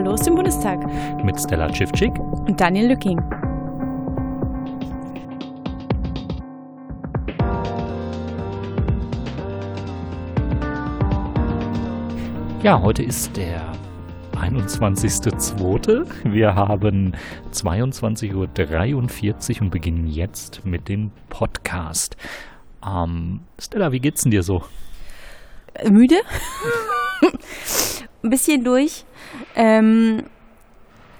Hallo aus dem Bundestag. Mit Stella Tschiffczyk und Daniel Lücking. Ja, heute ist der 21.02. Wir haben 22.43 Uhr und beginnen jetzt mit dem Podcast. Ähm, Stella, wie geht's denn dir so? Müde? Ein bisschen durch. Ähm,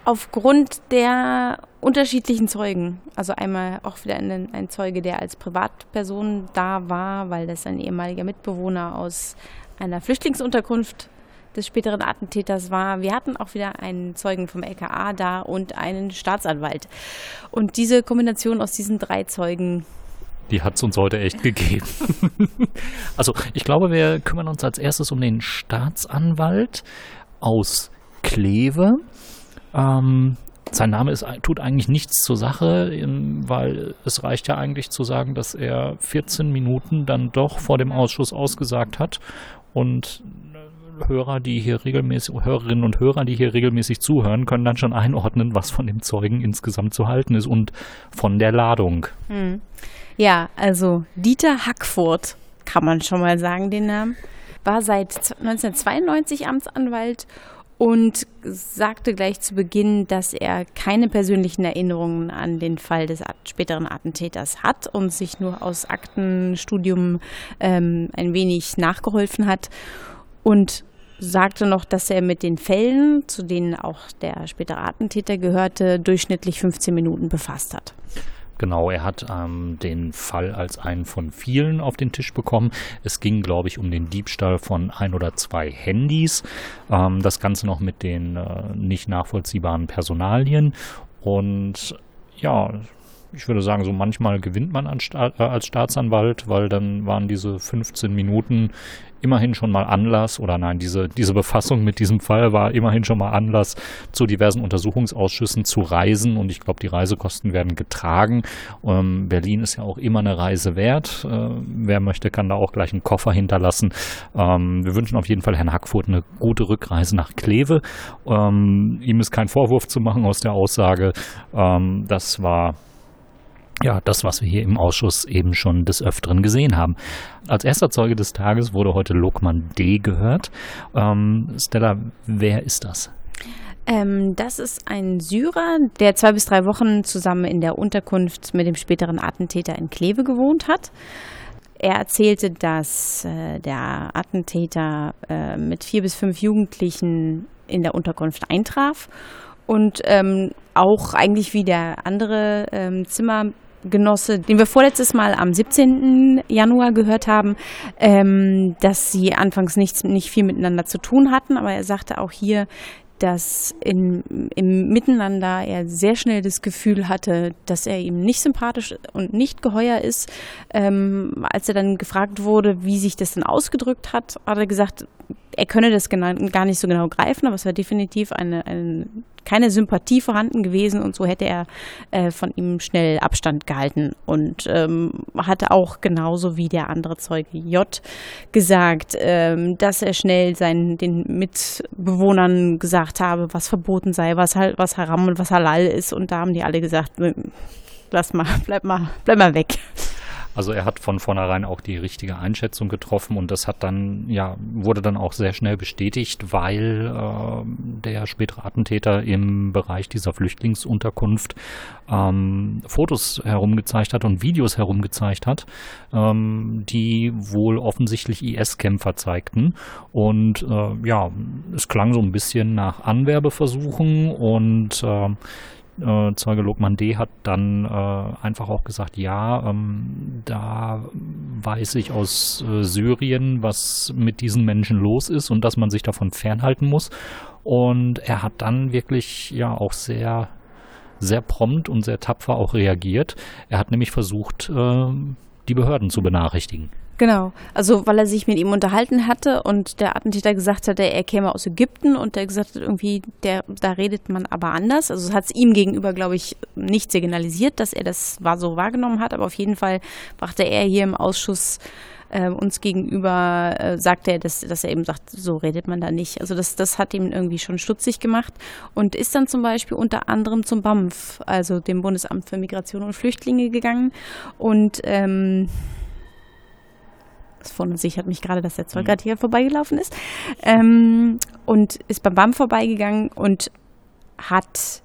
aufgrund der unterschiedlichen Zeugen. Also einmal auch wieder ein, ein, Zeuge, der als Privatperson da war, weil das ein ehemaliger Mitbewohner aus einer Flüchtlingsunterkunft des späteren Attentäters war. Wir hatten auch wieder einen Zeugen vom LKA da und einen Staatsanwalt. Und diese Kombination aus diesen drei Zeugen die hat es uns heute echt gegeben. also ich glaube, wir kümmern uns als erstes um den Staatsanwalt aus Kleve. Ähm, sein Name ist, tut eigentlich nichts zur Sache, weil es reicht ja eigentlich zu sagen, dass er 14 Minuten dann doch vor dem Ausschuss ausgesagt hat und Hörer, die hier regelmäßig, Hörerinnen und Hörer, die hier regelmäßig zuhören, können dann schon einordnen, was von dem Zeugen insgesamt zu halten ist und von der Ladung. Hm. Ja, also Dieter Hackfurt, kann man schon mal sagen, den Namen, war seit 1992 Amtsanwalt und sagte gleich zu Beginn, dass er keine persönlichen Erinnerungen an den Fall des späteren Attentäters hat und sich nur aus Aktenstudium ähm, ein wenig nachgeholfen hat und sagte noch, dass er mit den Fällen, zu denen auch der spätere Attentäter gehörte, durchschnittlich 15 Minuten befasst hat. Genau, er hat ähm, den Fall als einen von vielen auf den Tisch bekommen. Es ging, glaube ich, um den Diebstahl von ein oder zwei Handys. Ähm, das Ganze noch mit den äh, nicht nachvollziehbaren Personalien. Und ja, ich würde sagen, so manchmal gewinnt man äh, als Staatsanwalt, weil dann waren diese 15 Minuten immerhin schon mal Anlass, oder nein, diese, diese Befassung mit diesem Fall war immerhin schon mal Anlass, zu diversen Untersuchungsausschüssen zu reisen. Und ich glaube, die Reisekosten werden getragen. Ähm, Berlin ist ja auch immer eine Reise wert. Äh, wer möchte, kann da auch gleich einen Koffer hinterlassen. Ähm, wir wünschen auf jeden Fall Herrn Hackfurt eine gute Rückreise nach Kleve. Ähm, ihm ist kein Vorwurf zu machen aus der Aussage. Ähm, das war ja, das, was wir hier im Ausschuss eben schon des Öfteren gesehen haben. Als erster Zeuge des Tages wurde heute Lokman D. gehört. Ähm, Stella, wer ist das? Ähm, das ist ein Syrer, der zwei bis drei Wochen zusammen in der Unterkunft mit dem späteren Attentäter in Kleve gewohnt hat. Er erzählte, dass äh, der Attentäter äh, mit vier bis fünf Jugendlichen in der Unterkunft eintraf und ähm, auch eigentlich wie der andere ähm, Zimmer Genosse, den wir vorletztes Mal am 17. Januar gehört haben, ähm, dass sie anfangs nichts, nicht viel miteinander zu tun hatten, aber er sagte auch hier, dass in, im Miteinander er sehr schnell das Gefühl hatte, dass er ihm nicht sympathisch und nicht geheuer ist. Ähm, als er dann gefragt wurde, wie sich das denn ausgedrückt hat, hat er gesagt, er könne das gar nicht so genau greifen, aber es war definitiv eine, eine keine Sympathie vorhanden gewesen und so hätte er äh, von ihm schnell Abstand gehalten und ähm, hatte auch genauso wie der andere Zeuge J gesagt, ähm, dass er schnell seinen den Mitbewohnern gesagt habe, was verboten sei, was halt was Haram und was Halal ist und da haben die alle gesagt, lass mal, bleib mal, bleib mal weg. Also er hat von vornherein auch die richtige Einschätzung getroffen und das hat dann, ja, wurde dann auch sehr schnell bestätigt, weil äh, der spätere Attentäter im Bereich dieser Flüchtlingsunterkunft ähm, Fotos herumgezeigt hat und Videos herumgezeigt hat, ähm, die wohl offensichtlich IS-Kämpfer zeigten. Und äh, ja, es klang so ein bisschen nach Anwerbeversuchen und äh, äh, Zeuge Lokman D. hat dann äh, einfach auch gesagt, ja, ähm, da weiß ich aus äh, Syrien, was mit diesen Menschen los ist und dass man sich davon fernhalten muss. Und er hat dann wirklich ja auch sehr sehr prompt und sehr tapfer auch reagiert. Er hat nämlich versucht, äh, die Behörden zu benachrichtigen. Genau, also weil er sich mit ihm unterhalten hatte und der Attentäter gesagt hatte, er käme aus Ägypten und der gesagt hat, irgendwie, der, da redet man aber anders. Also hat es ihm gegenüber, glaube ich, nicht signalisiert, dass er das war so wahrgenommen hat, aber auf jeden Fall brachte er hier im Ausschuss äh, uns gegenüber äh, sagt er, dass, dass er eben sagt, so redet man da nicht. Also das, das hat ihm irgendwie schon stutzig gemacht und ist dann zum Beispiel unter anderem zum BAMF, also dem Bundesamt für Migration und Flüchtlinge gegangen und ähm, es verunsichert mich gerade, dass der Zoll mhm. gerade hier vorbeigelaufen ist. Ähm, und ist beim BAM vorbeigegangen und hat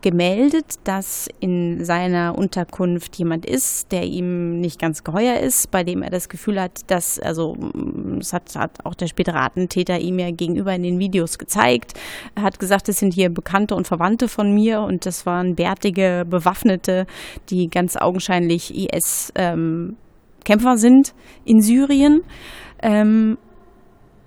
gemeldet, dass in seiner Unterkunft jemand ist, der ihm nicht ganz geheuer ist, bei dem er das Gefühl hat, dass, also es hat, hat auch der spätere Attentäter ihm ja gegenüber in den Videos gezeigt. Er hat gesagt, es sind hier Bekannte und Verwandte von mir und das waren bärtige Bewaffnete, die ganz augenscheinlich IS ähm, Kämpfer sind in Syrien. Ähm,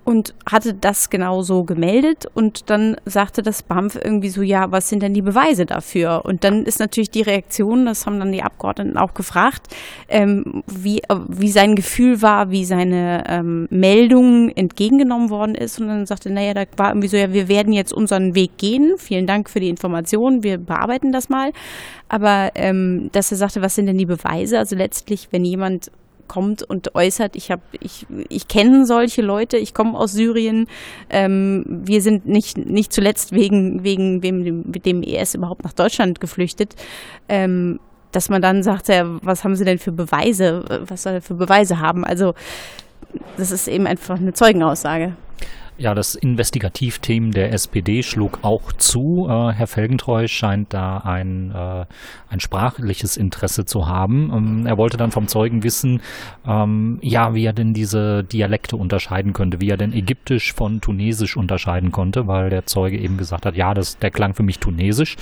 und hatte das genauso gemeldet und dann sagte das BAMF irgendwie so, ja, was sind denn die Beweise dafür? Und dann ist natürlich die Reaktion, das haben dann die Abgeordneten auch gefragt, ähm, wie, wie sein Gefühl war, wie seine ähm, Meldung entgegengenommen worden ist und dann sagte, naja, da war irgendwie so, ja, wir werden jetzt unseren Weg gehen, vielen Dank für die Information, wir bearbeiten das mal, aber ähm, dass er sagte, was sind denn die Beweise? Also letztlich, wenn jemand kommt und äußert, ich habe, ich, ich kenne solche Leute, ich komme aus Syrien, ähm, wir sind nicht, nicht zuletzt wegen, wegen dem, dem ES überhaupt nach Deutschland geflüchtet. Ähm, dass man dann sagt, ja, was haben sie denn für Beweise, was soll er für Beweise haben? Also das ist eben einfach eine Zeugenaussage. Ja, das Investigativteam der SPD schlug auch zu. Äh, Herr Felgentreu scheint da ein, äh, ein sprachliches Interesse zu haben. Ähm, er wollte dann vom Zeugen wissen, ähm, ja, wie er denn diese Dialekte unterscheiden könnte, wie er denn Ägyptisch von Tunesisch unterscheiden konnte, weil der Zeuge eben gesagt hat, ja, das, der klang für mich Tunesisch.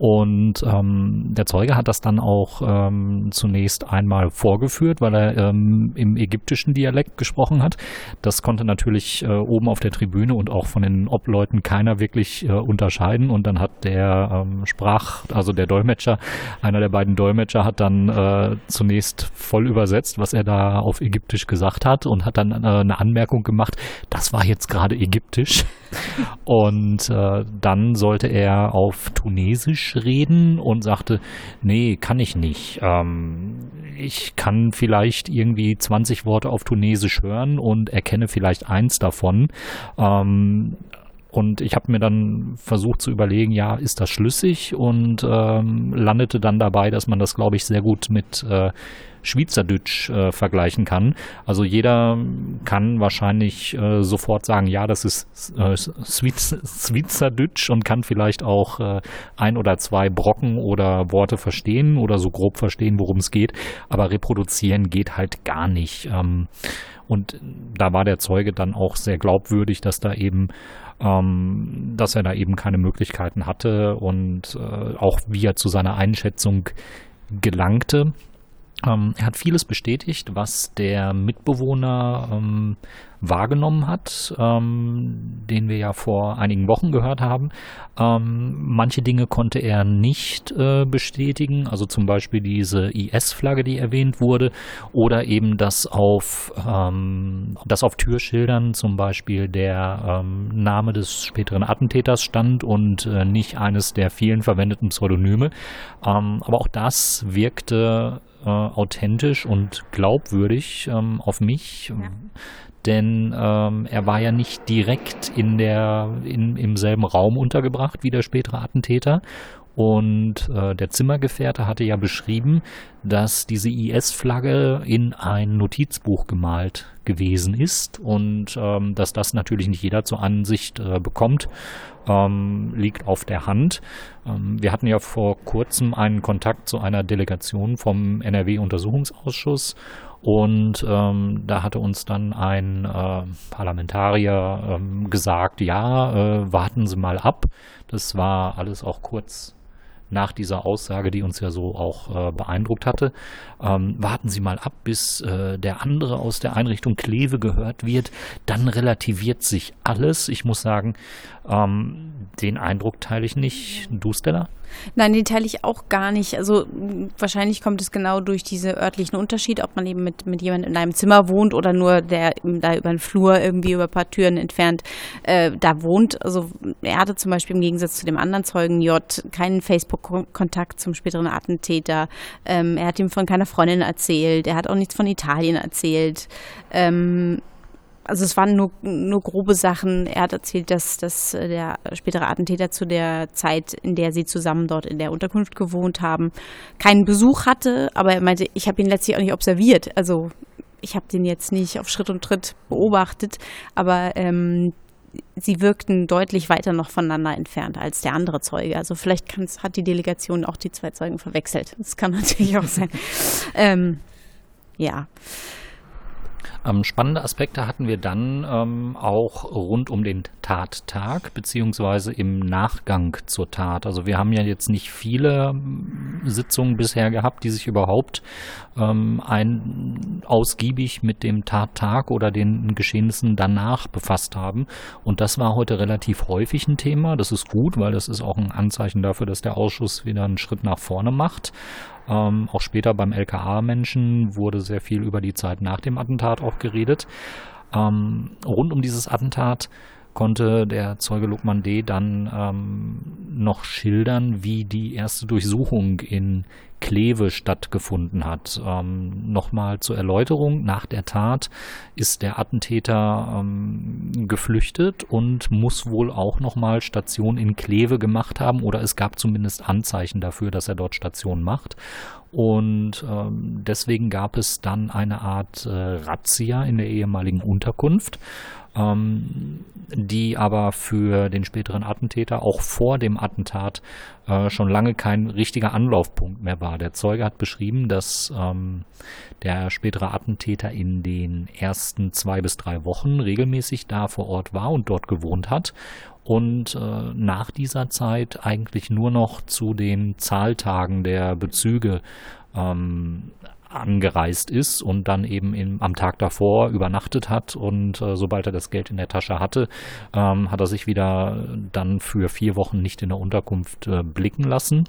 Und ähm, der Zeuge hat das dann auch ähm, zunächst einmal vorgeführt, weil er ähm, im ägyptischen Dialekt gesprochen hat. Das konnte natürlich äh, oben auf der Tribüne und auch von den Obleuten keiner wirklich äh, unterscheiden. Und dann hat der ähm, Sprach, also der Dolmetscher, einer der beiden Dolmetscher hat dann äh, zunächst voll übersetzt, was er da auf Ägyptisch gesagt hat und hat dann äh, eine Anmerkung gemacht, das war jetzt gerade Ägyptisch. und äh, dann sollte er auf Tunesisch reden und sagte, nee, kann ich nicht. Ähm, ich kann vielleicht irgendwie 20 Worte auf Tunesisch hören und erkenne vielleicht eins davon. Ähm, und ich habe mir dann versucht zu überlegen, ja, ist das schlüssig? Und ähm, landete dann dabei, dass man das, glaube ich, sehr gut mit äh, Schweizerdeutsch äh, vergleichen kann. Also jeder kann wahrscheinlich äh, sofort sagen, ja, das ist äh, Schweizerdeutsch und kann vielleicht auch äh, ein oder zwei Brocken oder Worte verstehen oder so grob verstehen, worum es geht. Aber reproduzieren geht halt gar nicht. Ähm, und da war der Zeuge dann auch sehr glaubwürdig, dass da eben ähm, dass er da eben keine Möglichkeiten hatte und äh, auch wie er zu seiner Einschätzung gelangte. Ähm, er hat vieles bestätigt, was der Mitbewohner ähm, wahrgenommen hat, ähm, den wir ja vor einigen Wochen gehört haben. Ähm, manche Dinge konnte er nicht äh, bestätigen, also zum Beispiel diese IS-Flagge, die erwähnt wurde, oder eben, dass auf, ähm, dass auf Türschildern zum Beispiel der ähm, Name des späteren Attentäters stand und äh, nicht eines der vielen verwendeten Pseudonyme. Aber auch das wirkte äh, authentisch und glaubwürdig ähm, auf mich. Ja. Denn ähm, er war ja nicht direkt in der, in, im selben Raum untergebracht wie der spätere Attentäter. Und äh, der Zimmergefährte hatte ja beschrieben, dass diese IS-Flagge in ein Notizbuch gemalt gewesen ist und ähm, dass das natürlich nicht jeder zur Ansicht äh, bekommt ähm, liegt auf der Hand. Ähm, wir hatten ja vor kurzem einen Kontakt zu einer Delegation vom NRW-Untersuchungsausschuss und ähm, da hatte uns dann ein äh, Parlamentarier ähm, gesagt, ja, äh, warten Sie mal ab. Das war alles auch kurz nach dieser Aussage, die uns ja so auch äh, beeindruckt hatte. Ähm, warten Sie mal ab, bis äh, der andere aus der Einrichtung Kleve gehört wird. Dann relativiert sich alles. Ich muss sagen, ähm, Den Eindruck teile ich nicht. Du, Stella? Nein, den teile ich auch gar nicht. Also wahrscheinlich kommt es genau durch diese örtlichen Unterschiede, ob man eben mit, mit jemandem in einem Zimmer wohnt oder nur der da über den Flur irgendwie über ein paar Türen entfernt äh, da wohnt. Also er hatte zum Beispiel im Gegensatz zu dem anderen Zeugen J keinen Facebook-Kontakt zum späteren Attentäter. Ähm, er hat ihm von keiner Freundin erzählt. Er hat auch nichts von Italien erzählt. Ähm, also es waren nur, nur grobe Sachen. Er hat erzählt, dass, dass der spätere Attentäter zu der Zeit, in der sie zusammen dort in der Unterkunft gewohnt haben, keinen Besuch hatte. Aber er meinte, ich habe ihn letztlich auch nicht observiert. Also ich habe den jetzt nicht auf Schritt und Tritt beobachtet, aber ähm, sie wirkten deutlich weiter noch voneinander entfernt als der andere Zeuge. Also vielleicht hat die Delegation auch die zwei Zeugen verwechselt. Das kann natürlich auch sein. ähm, ja. Ähm, spannende Aspekte hatten wir dann ähm, auch rund um den Tattag beziehungsweise im Nachgang zur Tat. Also wir haben ja jetzt nicht viele ähm, Sitzungen bisher gehabt, die sich überhaupt ähm, ein, ausgiebig mit dem Tattag oder den Geschehnissen danach befasst haben. Und das war heute relativ häufig ein Thema. Das ist gut, weil das ist auch ein Anzeichen dafür, dass der Ausschuss wieder einen Schritt nach vorne macht. Ähm, auch später beim LKA-Menschen wurde sehr viel über die Zeit nach dem Attentat auch geredet. Ähm, rund um dieses Attentat konnte der Zeuge Lukman D. dann ähm, noch schildern, wie die erste Durchsuchung in Kleve stattgefunden hat. Ähm, Nochmal zur Erläuterung, nach der Tat ist der Attentäter ähm, geflüchtet und muss wohl auch nochmal Station in Kleve gemacht haben oder es gab zumindest Anzeichen dafür, dass er dort Station macht. Und ähm, deswegen gab es dann eine Art äh, Razzia in der ehemaligen Unterkunft ähm, die aber für den späteren Attentäter auch vor dem Attentat äh, schon lange kein richtiger Anlaufpunkt mehr war. Der Zeuge hat beschrieben, dass ähm, der spätere Attentäter in den ersten zwei bis drei Wochen regelmäßig da vor Ort war und dort gewohnt hat und äh, nach dieser Zeit eigentlich nur noch zu den Zahltagen der Bezüge ähm, angereist ist und dann eben im, am Tag davor übernachtet hat und äh, sobald er das Geld in der Tasche hatte, ähm, hat er sich wieder dann für vier Wochen nicht in der Unterkunft äh, blicken lassen.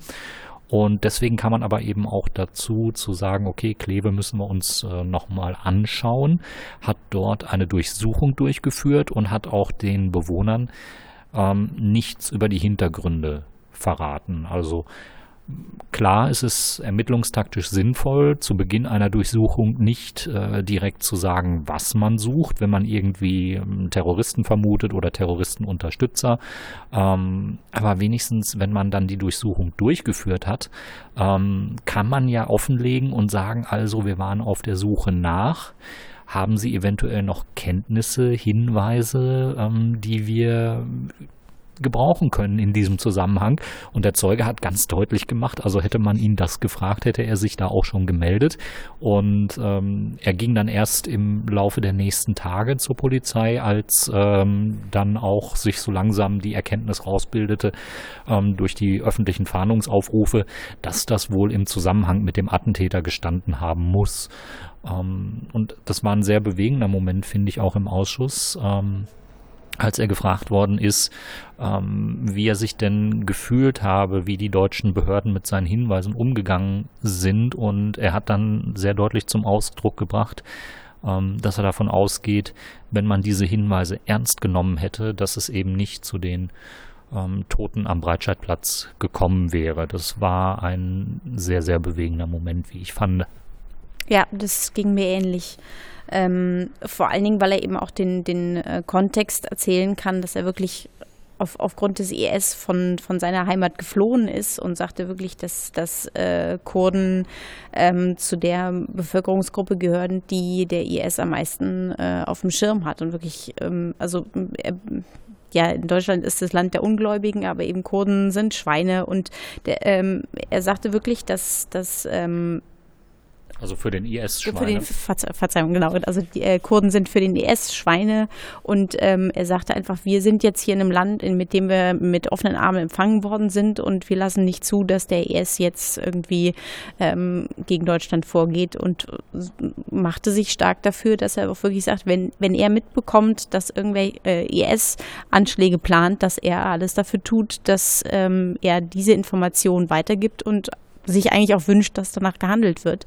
Und deswegen kann man aber eben auch dazu zu sagen, okay, Kleve müssen wir uns äh, nochmal anschauen, hat dort eine Durchsuchung durchgeführt und hat auch den Bewohnern ähm, nichts über die Hintergründe verraten. Also Klar ist es ermittlungstaktisch sinnvoll, zu Beginn einer Durchsuchung nicht äh, direkt zu sagen, was man sucht, wenn man irgendwie ähm, Terroristen vermutet oder Terroristenunterstützer. Ähm, aber wenigstens, wenn man dann die Durchsuchung durchgeführt hat, ähm, kann man ja offenlegen und sagen, also wir waren auf der Suche nach. Haben Sie eventuell noch Kenntnisse, Hinweise, ähm, die wir gebrauchen können in diesem Zusammenhang. Und der Zeuge hat ganz deutlich gemacht, also hätte man ihn das gefragt, hätte er sich da auch schon gemeldet. Und ähm, er ging dann erst im Laufe der nächsten Tage zur Polizei, als ähm, dann auch sich so langsam die Erkenntnis rausbildete ähm, durch die öffentlichen Fahndungsaufrufe, dass das wohl im Zusammenhang mit dem Attentäter gestanden haben muss. Ähm, und das war ein sehr bewegender Moment, finde ich, auch im Ausschuss. Als er gefragt worden ist, ähm, wie er sich denn gefühlt habe, wie die deutschen Behörden mit seinen Hinweisen umgegangen sind. Und er hat dann sehr deutlich zum Ausdruck gebracht, ähm, dass er davon ausgeht, wenn man diese Hinweise ernst genommen hätte, dass es eben nicht zu den ähm, Toten am Breitscheidplatz gekommen wäre. Das war ein sehr, sehr bewegender Moment, wie ich fand. Ja, das ging mir ähnlich. Ähm, vor allen Dingen, weil er eben auch den, den äh, Kontext erzählen kann, dass er wirklich auf, aufgrund des IS von, von seiner Heimat geflohen ist und sagte wirklich, dass, dass äh, Kurden ähm, zu der Bevölkerungsgruppe gehören, die der IS am meisten äh, auf dem Schirm hat. Und wirklich, ähm, also äh, ja, in Deutschland ist das Land der Ungläubigen, aber eben Kurden sind Schweine. Und der, ähm, er sagte wirklich, dass, dass ähm, Also für den IS-Schweine. Verze Verzeihung, genau. Also die äh, Kurden sind für den IS Schweine und ähm, er sagte einfach, wir sind jetzt hier in einem Land, in, mit dem wir mit offenen Armen empfangen worden sind und wir lassen nicht zu, dass der IS jetzt irgendwie ähm, gegen Deutschland vorgeht und machte sich stark dafür, dass er auch wirklich sagt, wenn, wenn er mitbekommt, dass irgendwelche äh, IS-Anschläge plant, dass er alles dafür tut, dass ähm, er diese Informationen weitergibt und sich eigentlich auch wünscht, dass danach gehandelt wird.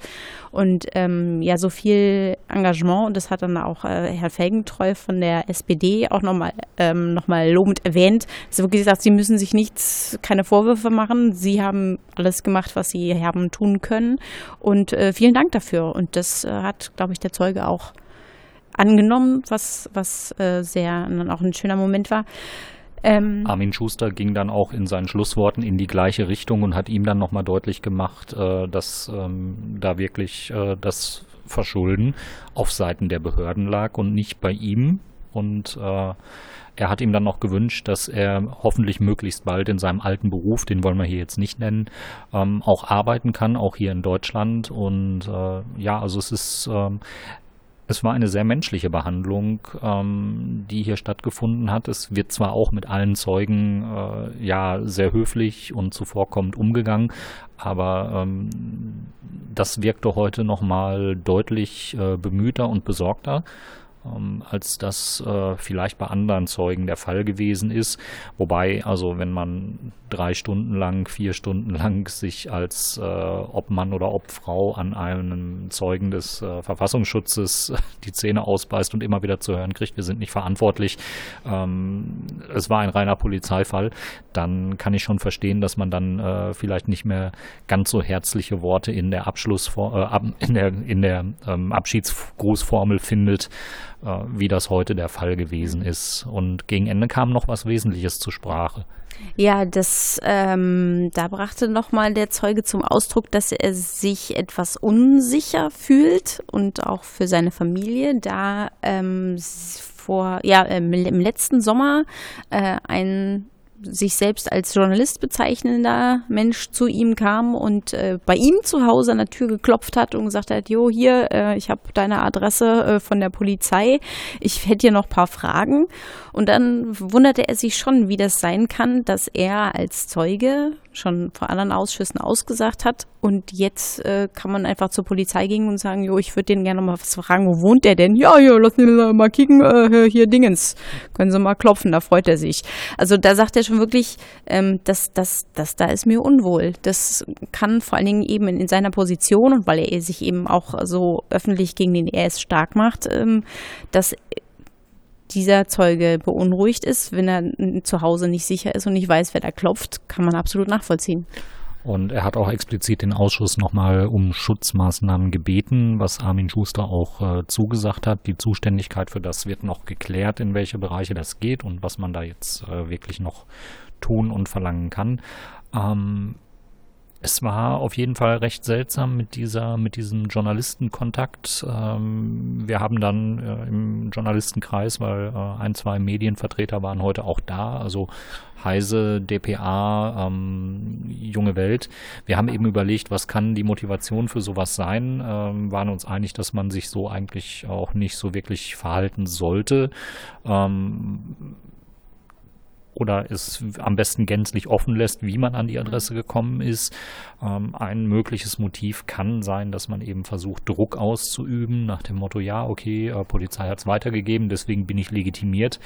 Und ähm, ja, so viel Engagement, und das hat dann auch äh, Herr Felgentreu von der SPD auch nochmal ähm, noch lobend erwähnt, dass er wirklich gesagt, sie müssen sich nichts, keine Vorwürfe machen. Sie haben alles gemacht, was sie haben tun können. Und äh, vielen Dank dafür. Und das äh, hat, glaube ich, der Zeuge auch angenommen, was, was äh, sehr dann auch ein schöner Moment war. Ähm, Armin Schuster ging dann auch in seinen Schlussworten in die gleiche Richtung und hat ihm dann nochmal deutlich gemacht, äh, dass ähm, da wirklich äh, das Verschulden auf Seiten der Behörden lag und nicht bei ihm. Und äh, er hat ihm dann noch gewünscht, dass er hoffentlich möglichst bald in seinem alten Beruf, den wollen wir hier jetzt nicht nennen, ähm, auch arbeiten kann, auch hier in Deutschland. Und äh, ja, also es ist, ähm, es war eine sehr menschliche Behandlung, ähm, die hier stattgefunden hat. Es wird zwar auch mit allen Zeugen äh, ja sehr höflich und zuvorkommend umgegangen, aber ähm, das wirkte heute nochmal deutlich äh, bemühter und besorgter als das äh, vielleicht bei anderen Zeugen der Fall gewesen ist. Wobei, also wenn man drei Stunden lang, vier Stunden lang sich als äh, Obmann oder Obfrau an einem Zeugen des äh, Verfassungsschutzes die Zähne ausbeißt und immer wieder zu hören kriegt, wir sind nicht verantwortlich, ähm, es war ein reiner Polizeifall, dann kann ich schon verstehen, dass man dann äh, vielleicht nicht mehr ganz so herzliche Worte in der Abschlussfor äh, in der, in der ähm, Abschiedsgrußformel findet, wie das heute der Fall gewesen ist. Und gegen Ende kam noch was Wesentliches zur Sprache. Ja, das, ähm, da brachte nochmal der Zeuge zum Ausdruck, dass er sich etwas unsicher fühlt und auch für seine Familie, da ähm, vor, ja, im letzten Sommer äh, ein sich selbst als Journalist bezeichnender Mensch zu ihm kam und äh, bei ihm zu Hause an der Tür geklopft hat und gesagt hat, jo, hier, äh, ich habe deine Adresse äh, von der Polizei, ich hätte hier noch paar Fragen. Und dann wunderte er sich schon, wie das sein kann, dass er als Zeuge schon vor anderen Ausschüssen ausgesagt hat. Und jetzt äh, kann man einfach zur Polizei gehen und sagen, jo, ich würde den gerne mal was fragen, wo wohnt der denn? Ja, ja, lass ihn mal kicken, äh, hier Dingens. Können Sie mal klopfen, da freut er sich. Also da sagt er schon wirklich, ähm, dass das, das, da ist mir unwohl. Das kann vor allen Dingen eben in, in, seiner Position und weil er sich eben auch so öffentlich gegen den ES stark macht, ähm, dass dieser Zeuge beunruhigt ist, wenn er zu Hause nicht sicher ist und nicht weiß, wer da klopft, kann man absolut nachvollziehen. Und er hat auch explizit den Ausschuss nochmal um Schutzmaßnahmen gebeten, was Armin Schuster auch äh, zugesagt hat. Die Zuständigkeit für das wird noch geklärt, in welche Bereiche das geht und was man da jetzt äh, wirklich noch tun und verlangen kann. Ähm, es war auf jeden Fall recht seltsam mit dieser, mit diesem Journalistenkontakt. Ähm, wir haben dann äh, im Journalistenkreis, weil äh, ein, zwei Medienvertreter waren heute auch da, also Heise, DPA, ähm, Junge Welt. Wir haben eben überlegt, was kann die Motivation für sowas sein, ähm, waren uns einig, dass man sich so eigentlich auch nicht so wirklich verhalten sollte. Ähm, oder es am besten gänzlich offen lässt, wie man an die Adresse mhm. gekommen ist. Ähm, ein mögliches Motiv kann sein, dass man eben versucht, Druck auszuüben, nach dem Motto, ja, okay, äh, Polizei hat es weitergegeben, deswegen bin ich legitimiert.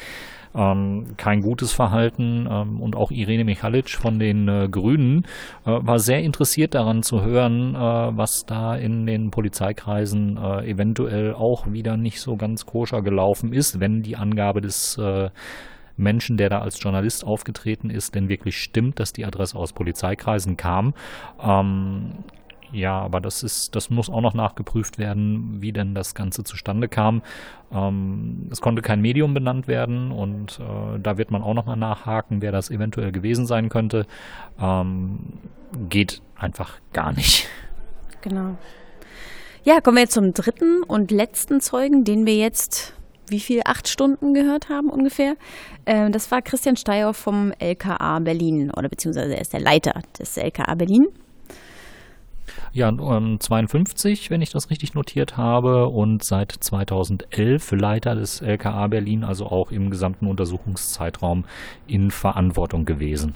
Ähm, kein gutes Verhalten. Ähm, und auch Irene Michalic von den äh, Grünen äh, war sehr interessiert daran zu hören, äh, was da in den Polizeikreisen äh, eventuell auch wieder nicht so ganz koscher gelaufen ist, wenn die Angabe des äh, Menschen, der da als Journalist aufgetreten ist, denn wirklich stimmt, dass die Adresse aus Polizeikreisen kam. Ähm, ja, aber das ist, das muss auch noch nachgeprüft werden, wie denn das Ganze zustande kam. Ähm, es konnte kein Medium benannt werden und äh, da wird man auch nochmal nachhaken, wer das eventuell gewesen sein könnte. Ähm, geht einfach gar nicht. Genau. Ja, kommen wir jetzt zum dritten und letzten Zeugen, den wir jetzt wie viel, acht Stunden gehört haben ungefähr. Äh, das war Christian Steyer vom LKA Berlin oder beziehungsweise er ist der Leiter des LKA Berlin. Ja, 52, wenn ich das richtig notiert habe, und seit 2011 Leiter des LKA Berlin, also auch im gesamten Untersuchungszeitraum in Verantwortung gewesen.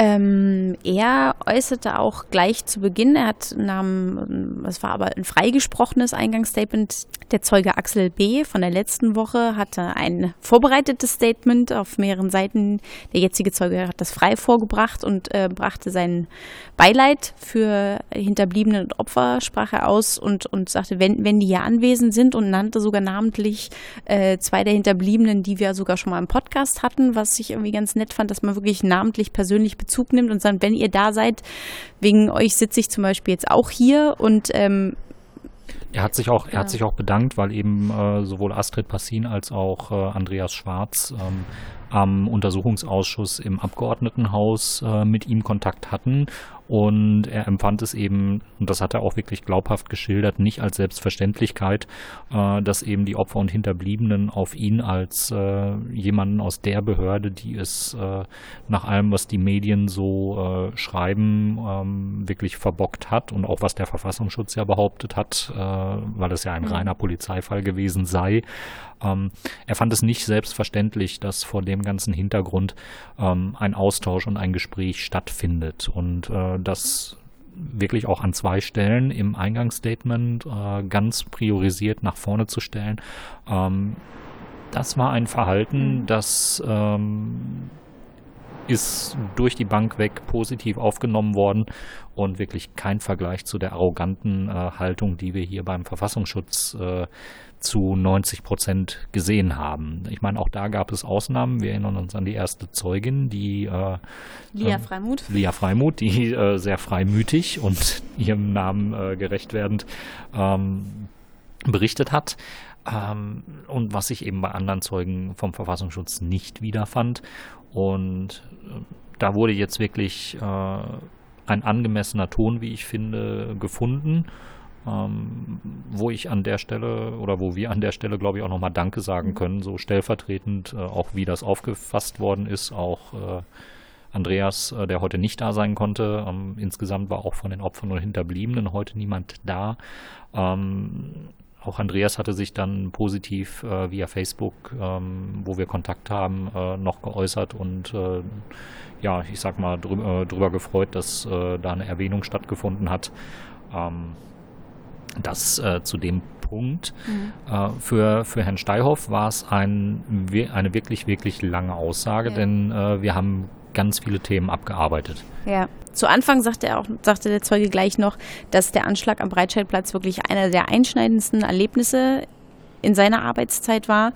Ähm, er äußerte auch gleich zu Beginn, er hat Namen, es war aber ein freigesprochenes Eingangsstatement, der Zeuge Axel B. von der letzten Woche hatte ein vorbereitetes Statement auf mehreren Seiten. Der jetzige Zeuge hat das frei vorgebracht und äh, brachte sein Beileid für Hinterbliebene und Opfer, sprach er aus und, und sagte, wenn, wenn die hier anwesend sind und nannte sogar namentlich äh, zwei der Hinterbliebenen, die wir sogar schon mal im Podcast hatten, was ich irgendwie ganz nett fand, dass man wirklich namentlich persönlich Bezug nimmt und sagt, wenn ihr da seid, wegen euch sitze ich zum Beispiel jetzt auch hier und ähm, er hat sich auch, er hat sich auch bedankt, weil eben äh, sowohl Astrid Passin als auch äh, Andreas Schwarz ähm, am Untersuchungsausschuss im Abgeordnetenhaus äh, mit ihm Kontakt hatten und er empfand es eben, und das hat er auch wirklich glaubhaft geschildert, nicht als Selbstverständlichkeit, äh, dass eben die Opfer und Hinterbliebenen auf ihn als äh, jemanden aus der Behörde, die es äh, nach allem, was die Medien so äh, schreiben, ähm, wirklich verbockt hat und auch was der Verfassungsschutz ja behauptet hat, äh, weil es ja ein mhm. reiner Polizeifall gewesen sei. Ähm, er fand es nicht selbstverständlich, dass vor dem ganzen Hintergrund ähm, ein Austausch und ein Gespräch stattfindet und äh, das wirklich auch an zwei Stellen im Eingangsstatement äh, ganz priorisiert nach vorne zu stellen. Ähm, das war ein Verhalten, mhm. das ähm, ist durch die Bank weg positiv aufgenommen worden und wirklich kein Vergleich zu der arroganten äh, Haltung, die wir hier beim Verfassungsschutz äh, zu 90 Prozent gesehen haben. Ich meine, auch da gab es Ausnahmen. Wir erinnern uns an die erste Zeugin, die äh, Lia ähm, Freimuth. Lia Freimuth, die äh, sehr freimütig und ihrem Namen äh, gerecht werdend ähm, berichtet hat. Ähm, und was ich eben bei anderen Zeugen vom Verfassungsschutz nicht wiederfand. Und äh, da wurde jetzt wirklich äh, ein angemessener Ton, wie ich finde, gefunden ähm, wo ich an der Stelle oder wo wir an der Stelle, glaube ich, auch nochmal Danke sagen können, so stellvertretend, äh, auch wie das aufgefasst worden ist, auch äh, Andreas, äh, der heute nicht da sein konnte. Ähm, insgesamt war auch von den Opfern und Hinterbliebenen heute niemand da. Ähm, auch Andreas hatte sich dann positiv äh, via Facebook, ähm, wo wir Kontakt haben, äh, noch geäußert und äh, ja, ich sag mal drü drüber gefreut, dass da eine Erwähnung stattgefunden hat. Ähm, das äh, zu dem Punkt. Mhm. Äh, für, für Herrn Steihoff war es ein, eine wirklich, wirklich lange Aussage, ja. denn äh, wir haben ganz viele Themen abgearbeitet. Ja. Zu Anfang sagte er auch, sagte der Zeuge gleich noch, dass der Anschlag am Breitscheidplatz wirklich einer der einschneidendsten Erlebnisse in seiner Arbeitszeit war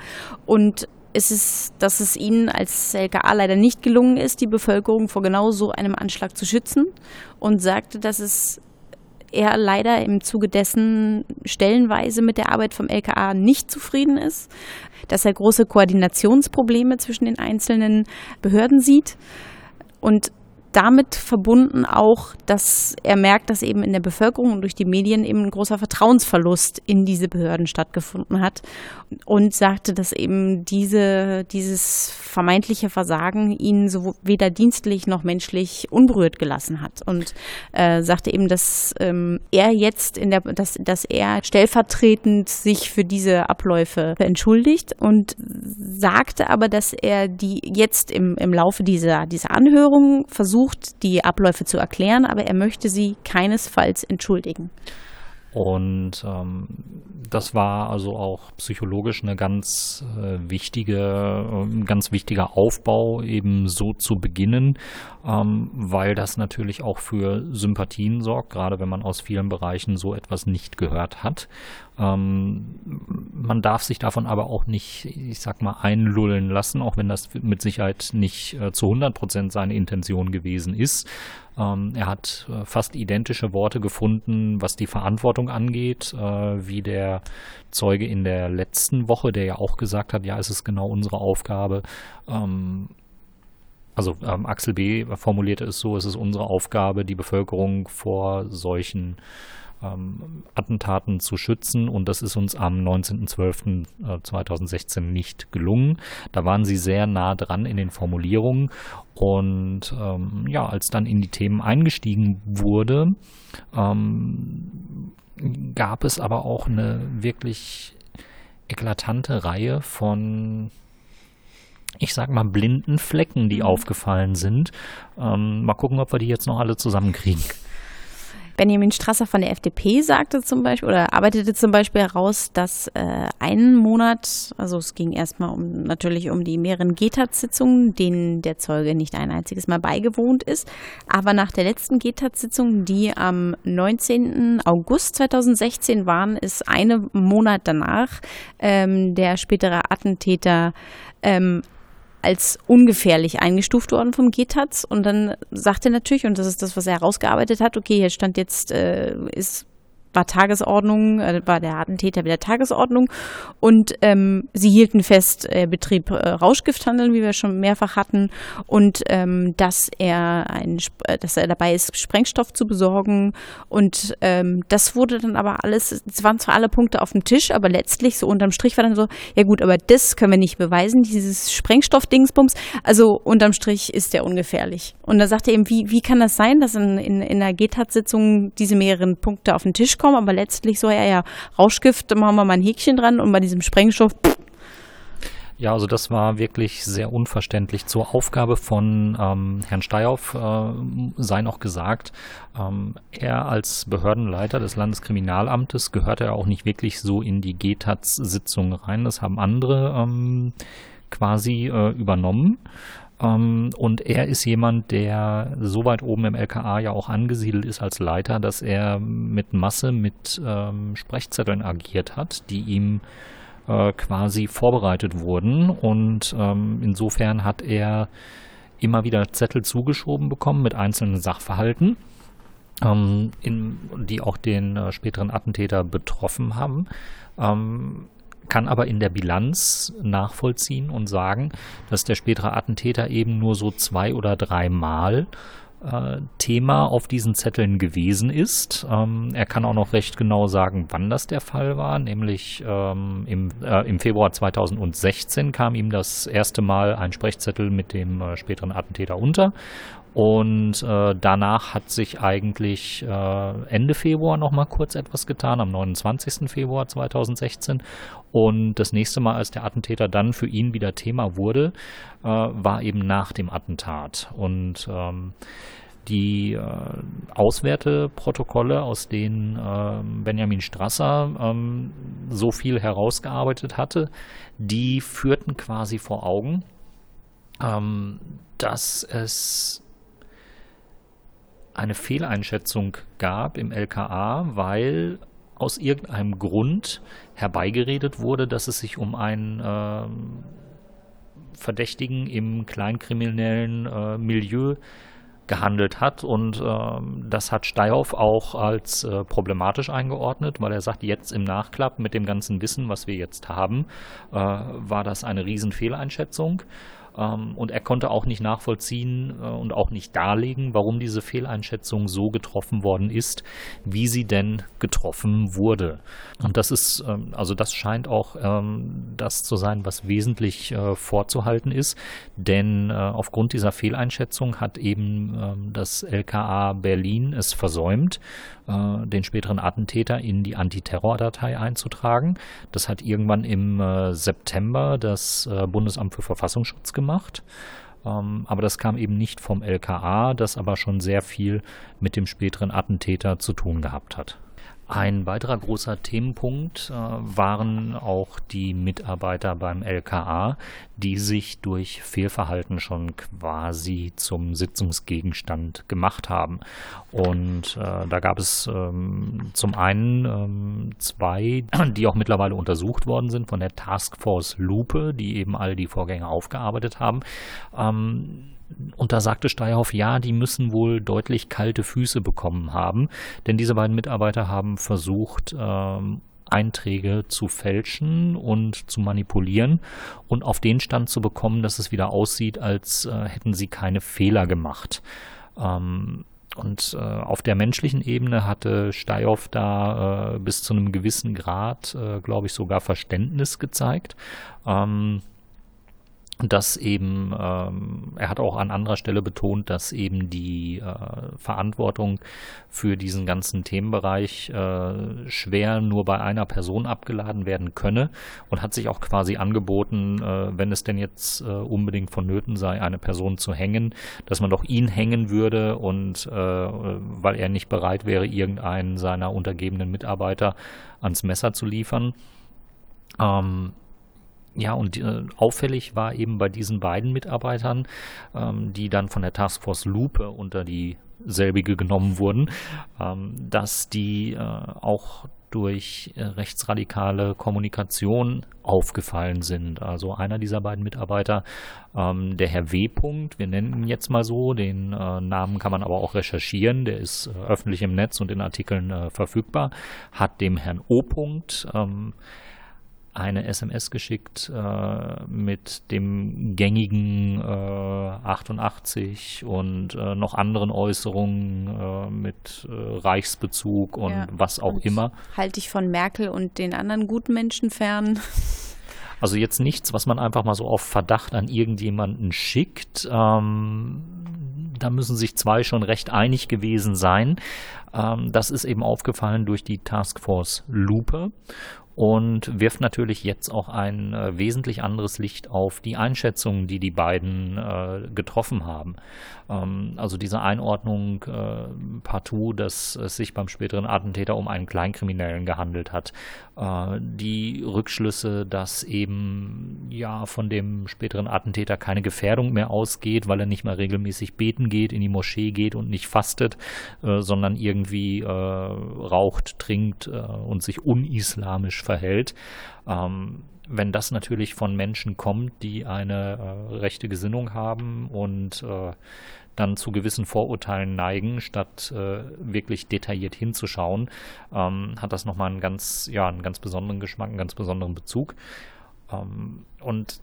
und es ist, dass es ihnen als LKA leider nicht gelungen ist, die Bevölkerung vor genau so einem Anschlag zu schützen und sagte, dass es er leider im Zuge dessen stellenweise mit der Arbeit vom LKA nicht zufrieden ist, dass er große Koordinationsprobleme zwischen den einzelnen Behörden sieht. Und damit verbunden auch, dass er merkt, dass eben in der Bevölkerung und durch die Medien eben ein großer Vertrauensverlust in diese Behörden stattgefunden hat und sagte, dass eben diese, dieses vermeintliche Versagen ihn so weder dienstlich noch menschlich unberührt gelassen hat und äh, sagte eben, dass ähm, er jetzt in der, dass, dass er stellvertretend sich für diese Abläufe entschuldigt und sagte aber, dass er die jetzt im, im Laufe dieser, dieser Anhörung versucht, versucht, die Abläufe zu erklären, aber er möchte sie keinesfalls entschuldigen. Und ähm, das war also auch psychologisch eine ganz äh, wichtige, äh, ganz wichtiger Aufbau, eben so zu beginnen, ähm, weil das natürlich auch für Sympathien sorgt, gerade wenn man aus vielen Bereichen so etwas nicht gehört hat. Ähm, man darf sich davon aber auch nicht, ich sag mal, einlullen lassen, auch wenn das mit Sicherheit nicht äh, zu 100 Prozent seine Intention gewesen ist. Ähm, er hat äh, fast identische Worte gefunden, was die Verantwortung angeht, äh, wie der Zeuge in der letzten Woche, der ja auch gesagt hat, ja, es ist genau unsere Aufgabe, ähm, also ähm, Axel B. formulierte es so, es ist unsere Aufgabe, die Bevölkerung vor solchen ähm, Attentaten zu schützen und das ist uns am 19.12.2016 nicht gelungen. Da waren sie sehr nah dran in den Formulierungen und ähm, ja, als dann in die Themen eingestiegen wurde, ähm, gab es aber auch eine wirklich eklatante Reihe von ich sag mal, blinden Flecken, die mhm. aufgefallen sind. Ähm, mal gucken, ob wir die jetzt noch alle zusammenkriegen. Benjamin Strasser von der FDP sagte zum Beispiel oder arbeitete zum Beispiel heraus, dass äh, einen Monat, also es ging erstmal um natürlich um die mehreren GTAT-Sitzungen, denen der Zeuge nicht ein einziges Mal beigewohnt ist, aber nach der letzten GTAT-Sitzung, die am 19. August 2016 waren, ist einen Monat danach ähm, der spätere Attentäter ähm, als ungefährlich eingestuft worden vom GTAZ und dann sagt er natürlich, und das ist das, was er herausgearbeitet hat, okay, hier stand jetzt, äh, ist war Tagesordnung, äh, war der Attentäter wieder Tagesordnung und ähm, sie hielten fest, er betrieb äh, Rauschgifthandel, wie wir schon mehrfach hatten, und ähm, dass er ein, äh, dass er dabei ist, Sprengstoff zu besorgen und ähm, das wurde dann aber alles, es waren zwar alle Punkte auf dem Tisch, aber letztlich so unterm Strich war dann so, ja gut, aber das können wir nicht beweisen, dieses Sprengstoff-Dingsbums, also unterm Strich ist der ungefährlich. Und da sagt er eben, wie, wie kann das sein, dass in, in, in einer GTAT-Sitzung diese mehreren Punkte auf den Tisch kommen, aber letztlich so, ja, ja, Rauschgift, da machen wir mal ein Häkchen dran und bei diesem Sprengstoff, pff, ja, also das war wirklich sehr unverständlich. Zur Aufgabe von ähm, Herrn Steyhoff äh, sei noch gesagt, ähm, er als Behördenleiter des Landeskriminalamtes gehörte ja auch nicht wirklich so in die GTAZ-Sitzung rein. Das haben andere ähm, quasi äh, übernommen. Ähm, und er ist jemand, der so weit oben im LKA ja auch angesiedelt ist als Leiter, dass er mit Masse mit ähm, Sprechzetteln agiert hat, die ihm äh, quasi vorbereitet wurden. Und ähm, insofern hat er immer wieder Zettel zugeschoben bekommen mit einzelnen Sachverhalten. Ähm, in, die auch den äh, späteren Attentäter betroffen haben. Ähm, kann aber in der Bilanz nachvollziehen und sagen, dass der spätere Attentäter eben nur so zwei oder dreimal äh, Thema auf diesen Zetteln gewesen ist. Ähm, er kann auch noch recht genau sagen, wann das der Fall war, nämlich ähm, im, äh, im Februar 2016 kam ihm das erste Mal ein Sprechzettel mit dem äh, späteren Attentäter unter und äh, danach hat sich eigentlich äh, Ende Februar nochmal kurz etwas getan, am 29. Februar 2016. Und das nächste Mal, als der Attentäter dann für ihn wieder Thema wurde, äh, war eben nach dem Attentat. Und ähm, die äh, Auswerteprotokolle, aus denen äh, Benjamin Strasser ähm, so viel herausgearbeitet hatte, die führten quasi vor Augen, ähm, dass es eine Fehleinschätzung gab im LKA, weil aus irgendeinem Grund herbeigeredet wurde, dass es sich um einen äh, Verdächtigen im kleinkriminellen äh, Milieu gehandelt hat und äh, das hat Steyhoff auch als äh, problematisch eingeordnet, weil er sagt, jetzt im Nachklapp mit dem ganzen Wissen, was wir jetzt haben, äh, war das eine Riesenfehleinschätzung. Ähm, und er konnte auch nicht nachvollziehen äh, und auch nicht darlegen, warum diese Fehleinschätzung so getroffen worden ist, wie sie denn getroffen wurde. Und das ist, ähm, also das scheint auch ähm, das zu sein, was wesentlich äh, vorzuhalten ist, denn äh, aufgrund dieser Fehleinschätzung hat eben ähm, das LKA Berlin es versäumt, äh, den späteren Attentäter in die Antiterrordatei einzutragen. Das hat irgendwann im äh, September das äh, Bundesamt für Verfassungsschutz gemacht. Ähm, aber das kam eben nicht vom LKA, das aber schon sehr viel mit dem späteren Attentäter zu tun gehabt hat. Ein weiterer großer Themenpunkt äh, waren auch die Mitarbeiter beim LKA, die sich durch Fehlverhalten schon quasi zum Sitzungsgegenstand gemacht haben. Und äh, da gab es ähm, zum einen ähm, zwei, die auch mittlerweile untersucht worden sind von der Taskforce Lupe, die eben all die Vorgänge aufgearbeitet haben. Ähm, und da sagte Steyhoff, ja, die müssen wohl deutlich kalte Füße bekommen haben, denn diese beiden Mitarbeiter haben versucht, ähm, Einträge zu fälschen und zu manipulieren und auf den Stand zu bekommen, dass es wieder aussieht, als äh, hätten sie keine Fehler gemacht. Ähm, und äh, auf der menschlichen Ebene hatte Steyhoff da äh, bis zu einem gewissen Grad, äh, glaube ich, sogar Verständnis gezeigt. Ähm, dass eben, ähm, er hat auch an anderer Stelle betont, dass eben die äh, Verantwortung für diesen ganzen Themenbereich äh, schwer nur bei einer Person abgeladen werden könne und hat sich auch quasi angeboten, äh, wenn es denn jetzt äh, unbedingt vonnöten sei, eine Person zu hängen, dass man doch ihn hängen würde und äh, weil er nicht bereit wäre, irgendeinen seiner untergebenen Mitarbeiter ans Messer zu liefern. Ähm, ja, und äh, auffällig war eben bei diesen beiden Mitarbeitern, ähm, die dann von der Taskforce Lupe unter die selbige genommen wurden, ähm, dass die äh, auch durch äh, rechtsradikale Kommunikation aufgefallen sind. Also einer dieser beiden Mitarbeiter, ähm, der Herr W. -Punkt, wir nennen ihn jetzt mal so, den äh, Namen kann man aber auch recherchieren, der ist äh, öffentlich im Netz und in Artikeln äh, verfügbar, hat dem Herrn O. -Punkt, ähm, eine SMS geschickt äh, mit dem gängigen äh, 88 und äh, noch anderen Äußerungen äh, mit äh, Reichsbezug und ja, was auch und immer. Halte ich von Merkel und den anderen guten Menschen fern. Also jetzt nichts, was man einfach mal so auf Verdacht an irgendjemanden schickt. Ähm, da müssen sich zwei schon recht einig gewesen sein. Ähm, das ist eben aufgefallen durch die Taskforce Lupe und wirft natürlich jetzt auch ein äh, wesentlich anderes Licht auf die Einschätzungen, die die beiden äh, getroffen haben. Ähm, also diese Einordnung äh, partout, dass es sich beim späteren Attentäter um einen Kleinkriminellen gehandelt hat. Äh, die Rückschlüsse, dass eben ja von dem späteren Attentäter keine Gefährdung mehr ausgeht, weil er nicht mehr regelmäßig beten geht, in die Moschee geht und nicht fastet, äh, sondern irgendwie äh, raucht, trinkt äh, und sich unislamisch verhält. Ähm, wenn das natürlich von Menschen kommt, die eine äh, rechte Gesinnung haben und äh, dann zu gewissen Vorurteilen neigen, statt äh, wirklich detailliert hinzuschauen, ähm, hat das nochmal einen ganz, ja, einen ganz besonderen Geschmack, einen ganz besonderen Bezug. Ähm, und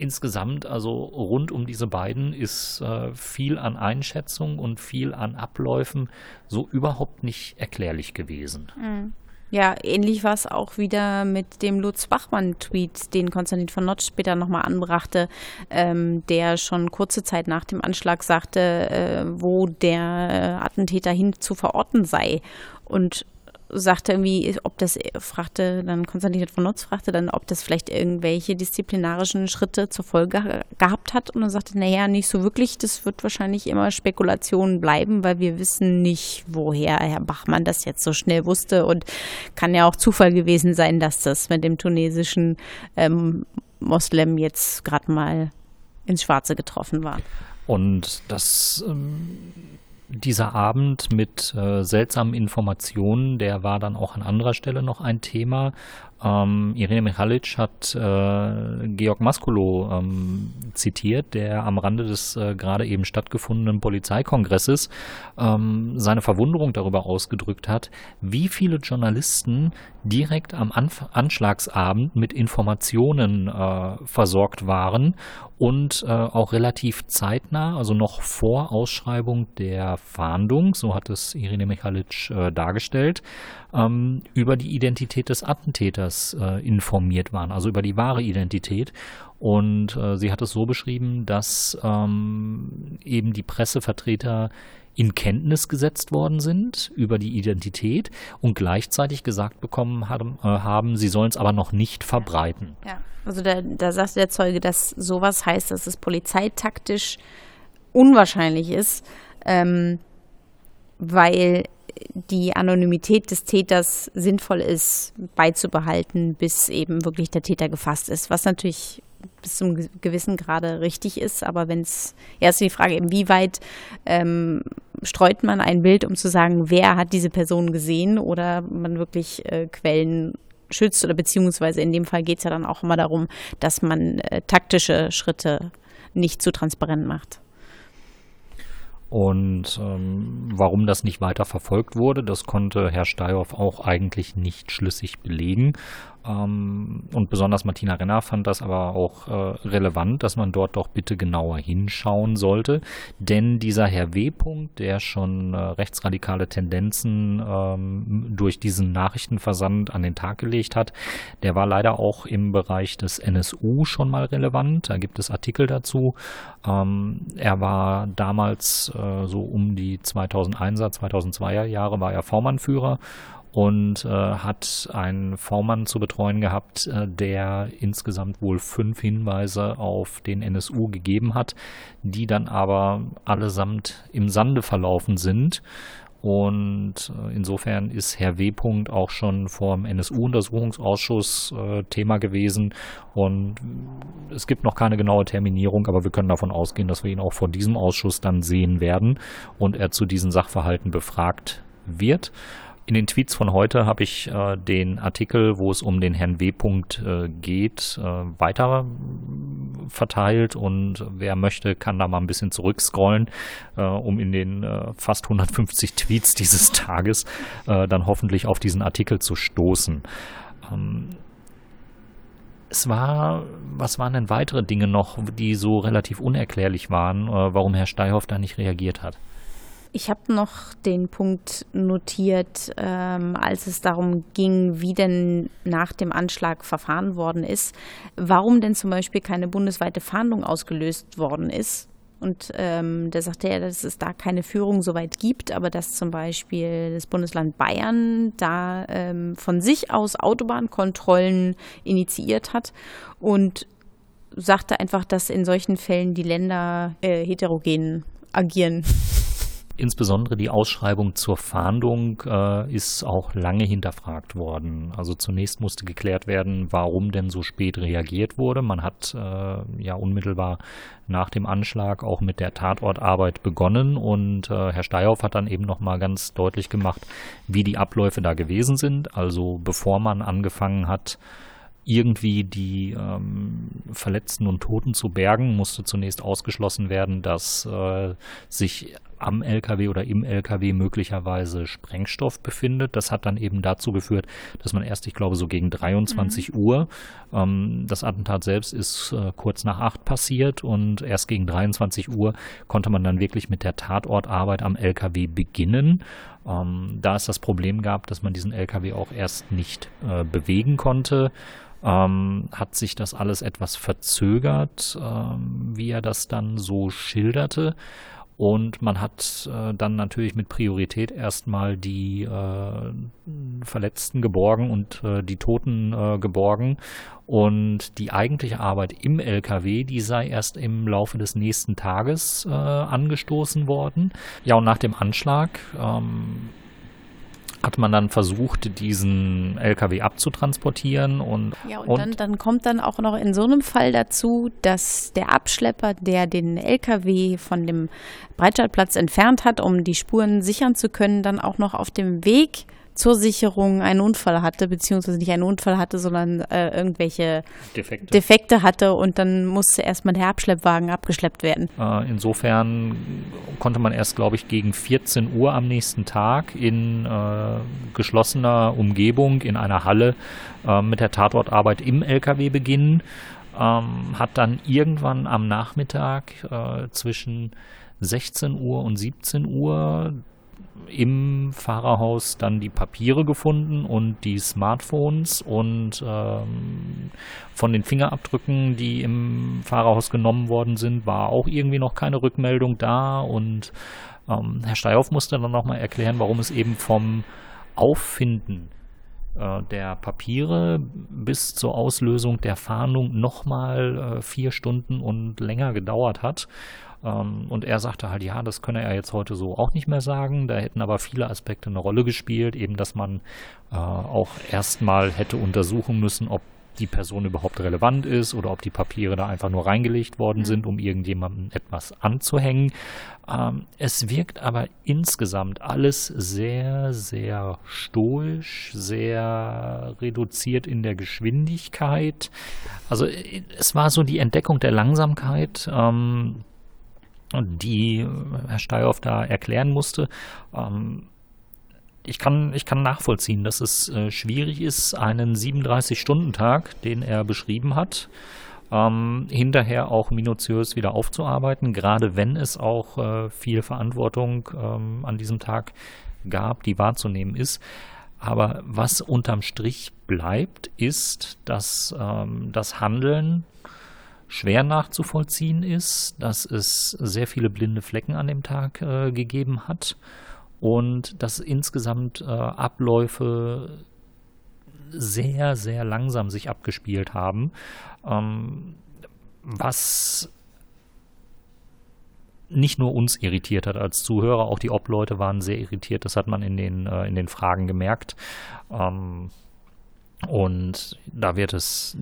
insgesamt, also rund um diese beiden, ist äh, viel an Einschätzung und viel an Abläufen so überhaupt nicht erklärlich gewesen. Mhm. Ja, ähnlich war es auch wieder mit dem Lutz Bachmann-Tweet, den Konstantin von Notz später nochmal anbrachte, ähm, der schon kurze Zeit nach dem Anschlag sagte, äh, wo der Attentäter hin zu verorten sei. Und sagte irgendwie, ob das, fragte dann Konstantin von Nutz, fragte dann, ob das vielleicht irgendwelche disziplinarischen Schritte zur Folge gehabt hat. Und er sagte, naja, nicht so wirklich. Das wird wahrscheinlich immer Spekulation bleiben, weil wir wissen nicht, woher Herr Bachmann das jetzt so schnell wusste. Und kann ja auch Zufall gewesen sein, dass das mit dem tunesischen ähm, Moslem jetzt gerade mal ins Schwarze getroffen war. Und das ähm, dieser Abend mit äh, seltsamen Informationen, der war dann auch an anderer Stelle noch ein Thema. Ähm, Irene Michalic hat äh, Georg Maskulo ähm, zitiert, der am Rande des äh, gerade eben stattgefundenen Polizeikongresses ähm, seine Verwunderung darüber ausgedrückt hat, wie viele Journalisten direkt am Anf Anschlagsabend mit Informationen äh, versorgt waren und äh, auch relativ zeitnah, also noch vor Ausschreibung der Fahndung, so hat es Irene Michalic äh, dargestellt, ähm, über die Identität des Attentäters äh, informiert waren, also über die wahre Identität. Und äh, sie hat es so beschrieben, dass ähm, eben die Pressevertreter in Kenntnis gesetzt worden sind über die Identität und gleichzeitig gesagt bekommen haben, äh, haben sie sollen es aber noch nicht verbreiten. Ja, also da, da sagt der Zeuge, dass sowas heißt, dass es polizeitaktisch unwahrscheinlich ist, ähm, weil die Anonymität des Täters sinnvoll ist, beizubehalten, bis eben wirklich der Täter gefasst ist. Was natürlich bis zum gewissen Grade richtig ist, aber wenn es erst die Frage, inwieweit ähm, streut man ein Bild, um zu sagen, wer hat diese Person gesehen oder man wirklich äh, Quellen schützt oder beziehungsweise in dem Fall geht es ja dann auch immer darum, dass man äh, taktische Schritte nicht zu transparent macht. Und ähm, warum das nicht weiter verfolgt wurde, das konnte Herr Steyhoff auch eigentlich nicht schlüssig belegen. Ähm, und besonders Martina Renner fand das aber auch äh, relevant, dass man dort doch bitte genauer hinschauen sollte. Denn dieser Herr W. -Punkt, der schon äh, rechtsradikale Tendenzen ähm, durch diesen Nachrichtenversand an den Tag gelegt hat, der war leider auch im Bereich des NSU schon mal relevant. Da gibt es Artikel dazu. Ähm, er war damals äh, so um die 2001er, 2002er Jahre war er V-Mann-Führer und äh, hat einen V-Mann zu betreuen gehabt, äh, der insgesamt wohl fünf Hinweise auf den NSU gegeben hat, die dann aber allesamt im Sande verlaufen sind. Und äh, insofern ist Herr W. auch schon vor dem NSU-Untersuchungsausschuss äh, Thema gewesen. Und es gibt noch keine genaue Terminierung, aber wir können davon ausgehen, dass wir ihn auch vor diesem Ausschuss dann sehen werden und er zu diesen Sachverhalten befragt wird. In den Tweets von heute habe ich äh, den Artikel, wo es um den Herrn W. Äh, geht, äh, weiter verteilt und wer möchte, kann da mal ein bisschen zurückscrollen, äh, um in den äh, fast 150 Tweets dieses Tages äh, dann hoffentlich auf diesen Artikel zu stoßen. Ähm, es war, was waren denn weitere Dinge noch, die so relativ unerklärlich waren, warum Herr Steihoff da nicht reagiert hat? Ich habe noch den Punkt notiert, ähm, als es darum ging, wie denn nach dem Anschlag verfahren worden ist, warum denn zum Beispiel keine bundesweite Fahndung ausgelöst worden ist. Und ähm, da sagte er, dass es da keine Führung soweit gibt, aber dass zum Beispiel das Bundesland Bayern da ähm, von sich aus Autobahnkontrollen initiiert hat und sagte einfach, dass in solchen Fällen die Länder äh, heterogen agieren. Insbesondere die Ausschreibung zur Fahndung äh, ist auch lange hinterfragt worden. Also zunächst musste geklärt werden, warum denn so spät reagiert wurde. Man hat äh, ja unmittelbar nach dem Anschlag auch mit der Tatortarbeit begonnen und äh, Herr Steyhoff hat dann eben nochmal ganz deutlich gemacht, wie die Abläufe da gewesen sind. Also bevor man angefangen hat, irgendwie die ähm, Verletzten und Toten zu bergen, musste zunächst ausgeschlossen werden, dass äh, sich am LKW oder im LKW möglicherweise Sprengstoff befindet. Das hat dann eben dazu geführt, dass man erst, ich glaube, so gegen 23 mhm. Uhr, ähm, das Attentat selbst ist äh, kurz nach acht passiert und erst gegen 23 Uhr konnte man dann wirklich mit der Tatortarbeit am LKW beginnen. Ähm, da es das Problem gab, dass man diesen LKW auch erst nicht äh, bewegen konnte, ähm, hat sich das alles etwas verzögert, ähm, wie er das dann so schilderte. Und man hat äh, dann natürlich mit Priorität erstmal die äh, Verletzten geborgen und äh, die Toten äh, geborgen. Und die eigentliche Arbeit im LKW, die sei erst im Laufe des nächsten Tages äh, angestoßen worden. Ja, und nach dem Anschlag ähm, hat man dann versucht, diesen LKW abzutransportieren und ja und, und dann, dann, kommt dann auch noch in so einem Fall dazu, dass der Abschlepper, der den LKW von dem Breitscheidplatz entfernt hat, um die Spuren sichern zu können, dann auch noch auf dem Weg zur Sicherung einen Unfall hatte, beziehungsweise nicht einen Unfall hatte, sondern äh, irgendwelche Defekte. Defekte. hatte und dann musste erstmal der Abschleppwagen abgeschleppt werden. Äh, insofern konnte man erst, glaube ich, gegen 14 Uhr am nächsten Tag in äh, geschlossener Umgebung in einer Halle äh, mit der Tatortarbeit im LKW beginnen. Ähm, hat dann irgendwann am Nachmittag äh, zwischen 16 Uhr und 17 Uhr im Fahrerhaus dann die Papiere gefunden und die Smartphones und ähm, von den Fingerabdrücken, die im Fahrerhaus genommen worden sind, war auch irgendwie noch keine Rückmeldung da und ähm, Herr Steyhoff musste dann nochmal erklären, warum es eben vom Auffinden äh, der Papiere bis zur Auslösung der Fahndung nochmal äh, vier Stunden und länger gedauert hat. Ähm, und er sagte halt, ja, das könne er jetzt heute so auch nicht mehr sagen. Da hätten aber viele Aspekte eine Rolle gespielt, eben dass man äh, auch erstmal hätte untersuchen müssen, ob die Person überhaupt relevant ist oder ob die Papiere da einfach nur reingelegt worden mhm. sind, um irgendjemandem etwas anzuhängen. Ähm, es wirkt aber insgesamt alles sehr, sehr stoisch, sehr reduziert in der Geschwindigkeit. Also äh, es war so die Entdeckung der Langsamkeit. Ähm, die Herr Steyhoff da erklären musste. Ähm, ich kann, ich kann nachvollziehen, dass es äh, schwierig ist, einen 37-Stunden-Tag, den er beschrieben hat, ähm, hinterher auch minutiös wieder aufzuarbeiten, gerade wenn es auch äh, viel Verantwortung ähm, an diesem Tag gab, die wahrzunehmen ist. Aber was unterm Strich bleibt, ist, dass ähm, das Handeln schwer nachzuvollziehen ist, dass es sehr viele blinde Flecken an dem Tag äh, gegeben hat und dass insgesamt äh, Abläufe sehr, sehr langsam sich abgespielt haben, ähm, was nicht nur uns irritiert hat als Zuhörer, auch die Obleute waren sehr irritiert, das hat man in den, äh, in den Fragen gemerkt. Ähm, und da wird es,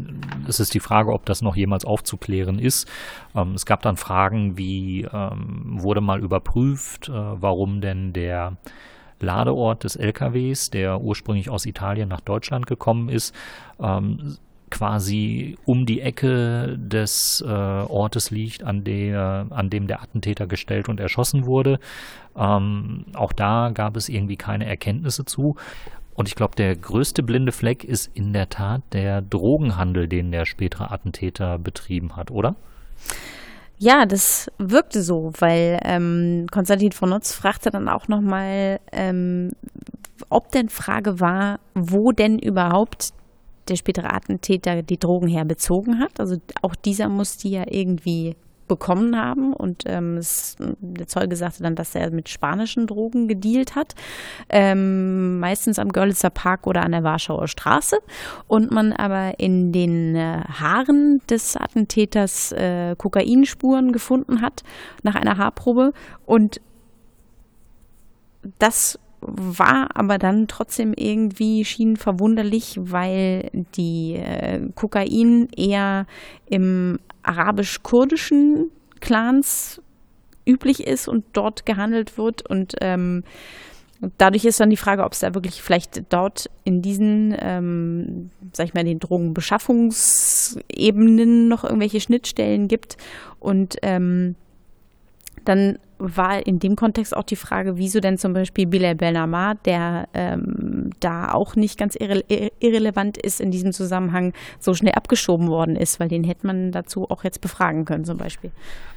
es ist die Frage, ob das noch jemals aufzuklären ist. Ähm, es gab dann Fragen wie, ähm, wurde mal überprüft, äh, warum denn der Ladeort des LKWs, der ursprünglich aus Italien nach Deutschland gekommen ist, ähm, quasi um die Ecke des äh, Ortes liegt, an, der, an dem der Attentäter gestellt und erschossen wurde. Ähm, auch da gab es irgendwie keine Erkenntnisse zu. Und ich glaube, der größte blinde Fleck ist in der Tat der Drogenhandel, den der spätere Attentäter betrieben hat, oder? Ja, das wirkte so, weil ähm, Konstantin von Nutz fragte dann auch nochmal, ähm, ob denn Frage war, wo denn überhaupt der spätere Attentäter die Drogen herbezogen hat. Also auch dieser muss die ja irgendwie bekommen haben. Und ähm, es, der Zeuge sagte dann, dass er mit spanischen Drogen gedealt hat, ähm, meistens am Görlitzer Park oder an der Warschauer Straße. Und man aber in den äh, Haaren des Attentäters äh, Kokainspuren gefunden hat nach einer Haarprobe. Und das war aber dann trotzdem irgendwie schien verwunderlich, weil die äh, Kokain eher im arabisch-kurdischen Clans üblich ist und dort gehandelt wird. Und ähm, dadurch ist dann die Frage, ob es da wirklich vielleicht dort in diesen, ähm, sag ich mal, den Drogenbeschaffungsebenen noch irgendwelche Schnittstellen gibt. Und ähm, dann war in dem Kontext auch die Frage, wieso denn zum Beispiel Bilal Benamar, der ähm, da auch nicht ganz irre irrelevant ist in diesem Zusammenhang, so schnell abgeschoben worden ist, weil den hätte man dazu auch jetzt befragen können zum Beispiel.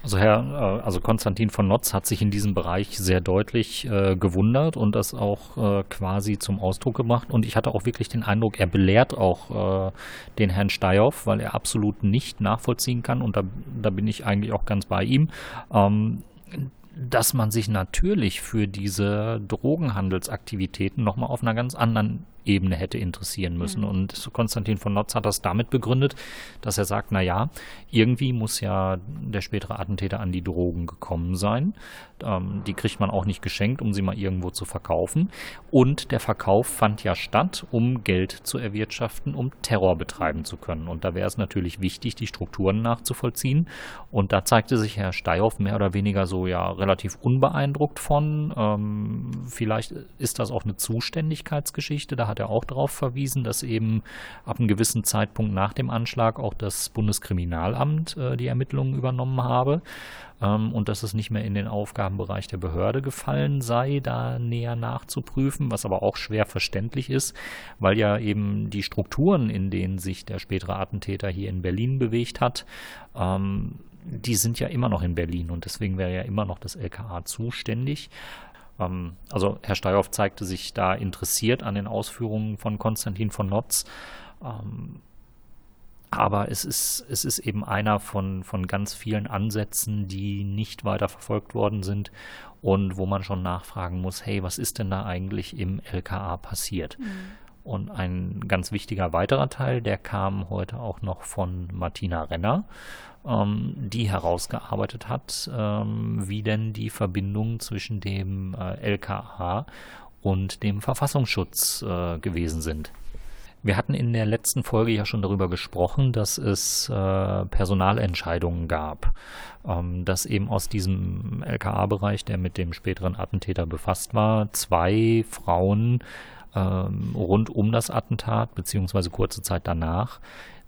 Also Herr, äh, also Konstantin von Notz hat sich in diesem Bereich sehr deutlich äh, gewundert und das auch äh, quasi zum Ausdruck gemacht und ich hatte auch wirklich den Eindruck, er belehrt auch äh, den Herrn Steyhoff, weil er absolut nicht nachvollziehen kann und da, da bin ich eigentlich auch ganz bei ihm. Ähm, dass man sich natürlich für diese Drogenhandelsaktivitäten nochmal auf einer ganz anderen Ebene hätte interessieren müssen. Mhm. Und Konstantin von Notz hat das damit begründet, dass er sagt, na ja, irgendwie muss ja der spätere Attentäter an die Drogen gekommen sein. Ähm, die kriegt man auch nicht geschenkt, um sie mal irgendwo zu verkaufen. Und der Verkauf fand ja statt, um Geld zu erwirtschaften, um Terror betreiben zu können. Und da wäre es natürlich wichtig, die Strukturen nachzuvollziehen. Und da zeigte sich Herr Steyhoff mehr oder weniger so ja relativ unbeeindruckt von. Ähm, vielleicht ist das auch eine Zuständigkeitsgeschichte. Da hat er auch darauf verwiesen, dass eben ab einem gewissen Zeitpunkt nach dem Anschlag auch das Bundeskriminalamt äh, die Ermittlungen übernommen habe ähm, und dass es nicht mehr in den Aufgabenbereich der Behörde gefallen sei, da näher nachzuprüfen, was aber auch schwer verständlich ist, weil ja eben die Strukturen, in denen sich der spätere Attentäter hier in Berlin bewegt hat, ähm, die sind ja immer noch in Berlin und deswegen wäre ja immer noch das LKA zuständig. Ähm, also Herr Steyhoff zeigte sich da interessiert an den Ausführungen von Konstantin von Notz. Ähm, aber es ist, es ist eben einer von, von ganz vielen Ansätzen, die nicht weiter verfolgt worden sind und wo man schon nachfragen muss, hey, was ist denn da eigentlich im LKA passiert? Mhm. Und ein ganz wichtiger weiterer Teil, der kam heute auch noch von Martina Renner ähm, die herausgearbeitet hat, ähm, wie denn die Verbindungen zwischen dem äh, LKA und dem Verfassungsschutz äh, gewesen sind. Wir hatten in der letzten Folge ja schon darüber gesprochen, dass es äh, Personalentscheidungen gab, ähm, dass eben aus diesem LKA-Bereich, der mit dem späteren Attentäter befasst war, zwei Frauen ähm, rund um das Attentat beziehungsweise kurze Zeit danach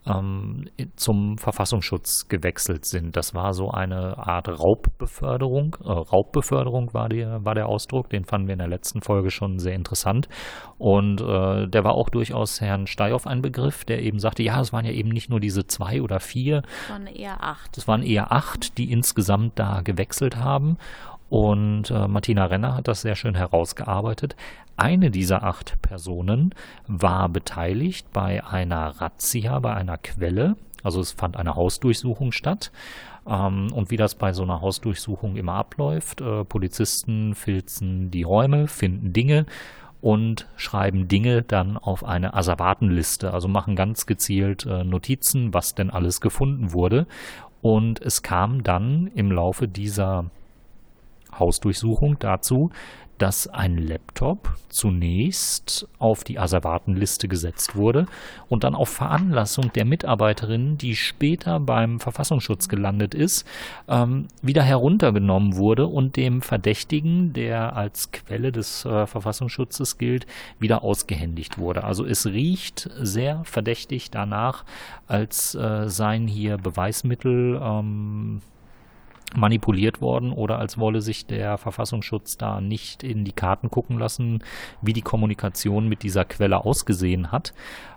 ähm, zum Verfassungsschutz gewechselt sind. Das war so eine Art Raubbeförderung. Äh, Raubbeförderung war, die, war der Ausdruck, den fanden wir in der letzten Folge schon sehr interessant. Und äh, der war auch durchaus Herrn Steyhoff ein Begriff, der eben sagte, ja, es waren ja eben nicht nur diese zwei oder vier. Es waren eher acht. Es waren eher acht, die insgesamt da gewechselt haben. Und äh, Martina Renner hat das sehr schön herausgearbeitet. Eine dieser acht Personen war beteiligt bei einer Razzia, bei einer Quelle. Also es fand eine Hausdurchsuchung statt. Ähm, und wie das bei so einer Hausdurchsuchung immer abläuft, äh, Polizisten filzen die Räume, finden Dinge und schreiben Dinge dann auf eine Asservatenliste, also machen ganz gezielt äh, Notizen, was denn alles gefunden wurde. Und es kam dann im Laufe dieser Hausdurchsuchung dazu, dass ein Laptop zunächst auf die Asservatenliste gesetzt wurde und dann auf Veranlassung der Mitarbeiterin, die später beim Verfassungsschutz gelandet ist, ähm, wieder heruntergenommen wurde und dem Verdächtigen, der als Quelle des äh, Verfassungsschutzes gilt, wieder ausgehändigt wurde. Also es riecht sehr verdächtig danach, als äh, seien hier Beweismittel ähm, manipuliert worden oder als wolle sich der Verfassungsschutz da nicht in die Karten gucken lassen, wie die Kommunikation mit dieser Quelle ausgesehen hat.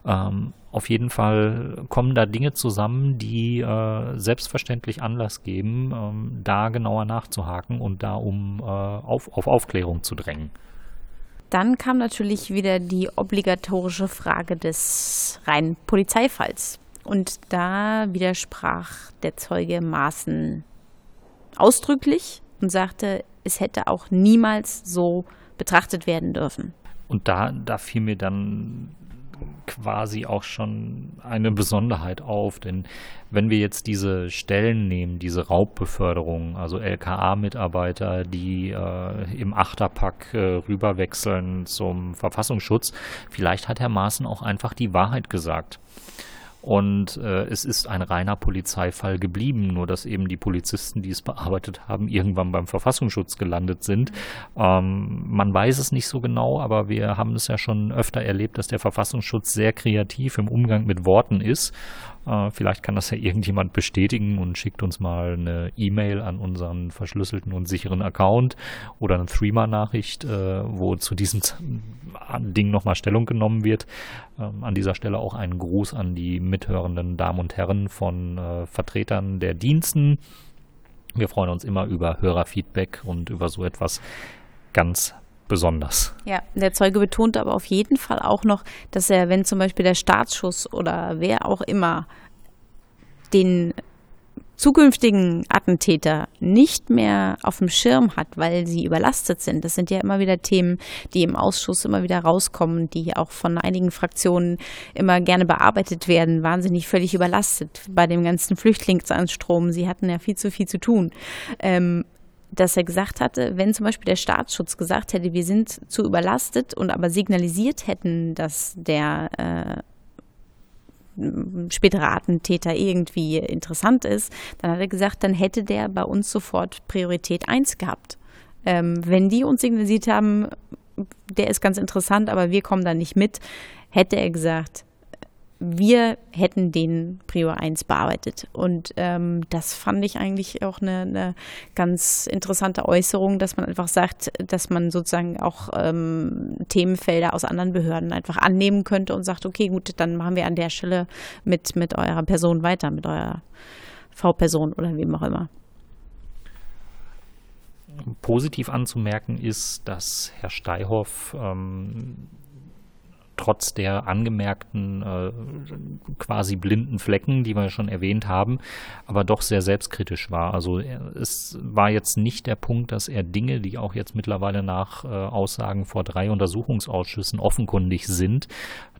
Ähm, auf jeden Fall kommen da Dinge zusammen, die äh, selbstverständlich Anlass geben, ähm, da genauer nachzuhaken und da um äh, auf, auf Aufklärung zu drängen. Dann kam natürlich wieder die obligatorische Frage des reinen Polizeifalls. Und da widersprach der Zeuge Maaßen ausdrücklich und sagte, es hätte auch niemals so betrachtet werden dürfen. Und da, da fiel mir dann quasi auch schon eine Besonderheit auf, denn wenn wir jetzt diese Stellen nehmen, diese Raubbeförderung, also LKA-Mitarbeiter, die äh, im Achterpack äh, rüberwechseln zum Verfassungsschutz, vielleicht hat Herr Maaßen auch einfach die Wahrheit gesagt. Und äh, es ist ein reiner Polizeifall geblieben, nur dass eben die Polizisten, die es bearbeitet haben, irgendwann beim Verfassungsschutz gelandet sind. Ähm, man weiß es nicht so genau, aber wir haben es ja schon öfter erlebt, dass der Verfassungsschutz sehr kreativ im Umgang mit Worten ist. Äh, vielleicht kann das ja irgendjemand bestätigen und schickt uns mal eine E-Mail an unseren verschlüsselten und sicheren Account oder eine Threema-Nachricht, äh, wo zu diesem Ding nochmal Stellung genommen wird. Ähm, an dieser Stelle auch einen Gruß an die mithörenden Damen und Herren von äh, Vertretern der Diensten. Wir freuen uns immer über Hörerfeedback und über so etwas ganz besonders. Ja, der Zeuge betont aber auf jeden Fall auch noch, dass er, wenn zum Beispiel der Staatsschuss oder wer auch immer den zukünftigen Attentäter nicht mehr auf dem Schirm hat, weil sie überlastet sind. Das sind ja immer wieder Themen, die im Ausschuss immer wieder rauskommen, die auch von einigen Fraktionen immer gerne bearbeitet werden. Wahnsinnig völlig überlastet bei dem ganzen Flüchtlingsanstrom. Sie hatten ja viel zu viel zu tun. Ähm, dass er gesagt hatte, wenn zum Beispiel der Staatsschutz gesagt hätte, wir sind zu überlastet und aber signalisiert hätten, dass der äh, spätere Attentäter irgendwie interessant ist, dann hat er gesagt, dann hätte der bei uns sofort Priorität 1 gehabt. Ähm, wenn die uns signalisiert haben, der ist ganz interessant, aber wir kommen da nicht mit, hätte er gesagt, wir hätten den Prior 1 bearbeitet. Und ähm, das fand ich eigentlich auch eine, eine, ganz interessante Äußerung, dass man einfach sagt, dass man sozusagen auch ähm, Themenfelder aus anderen Behörden einfach annehmen könnte und sagt, okay, gut, dann machen wir an der Stelle mit, mit eurer Person weiter, mit eurer V-Person oder wem auch immer. Positiv anzumerken ist, dass Herr Steihoff ähm, trotz der angemerkten äh, quasi blinden Flecken, die wir schon erwähnt haben, aber doch sehr selbstkritisch war. Also es war jetzt nicht der Punkt, dass er Dinge, die auch jetzt mittlerweile nach äh, Aussagen vor drei Untersuchungsausschüssen offenkundig sind,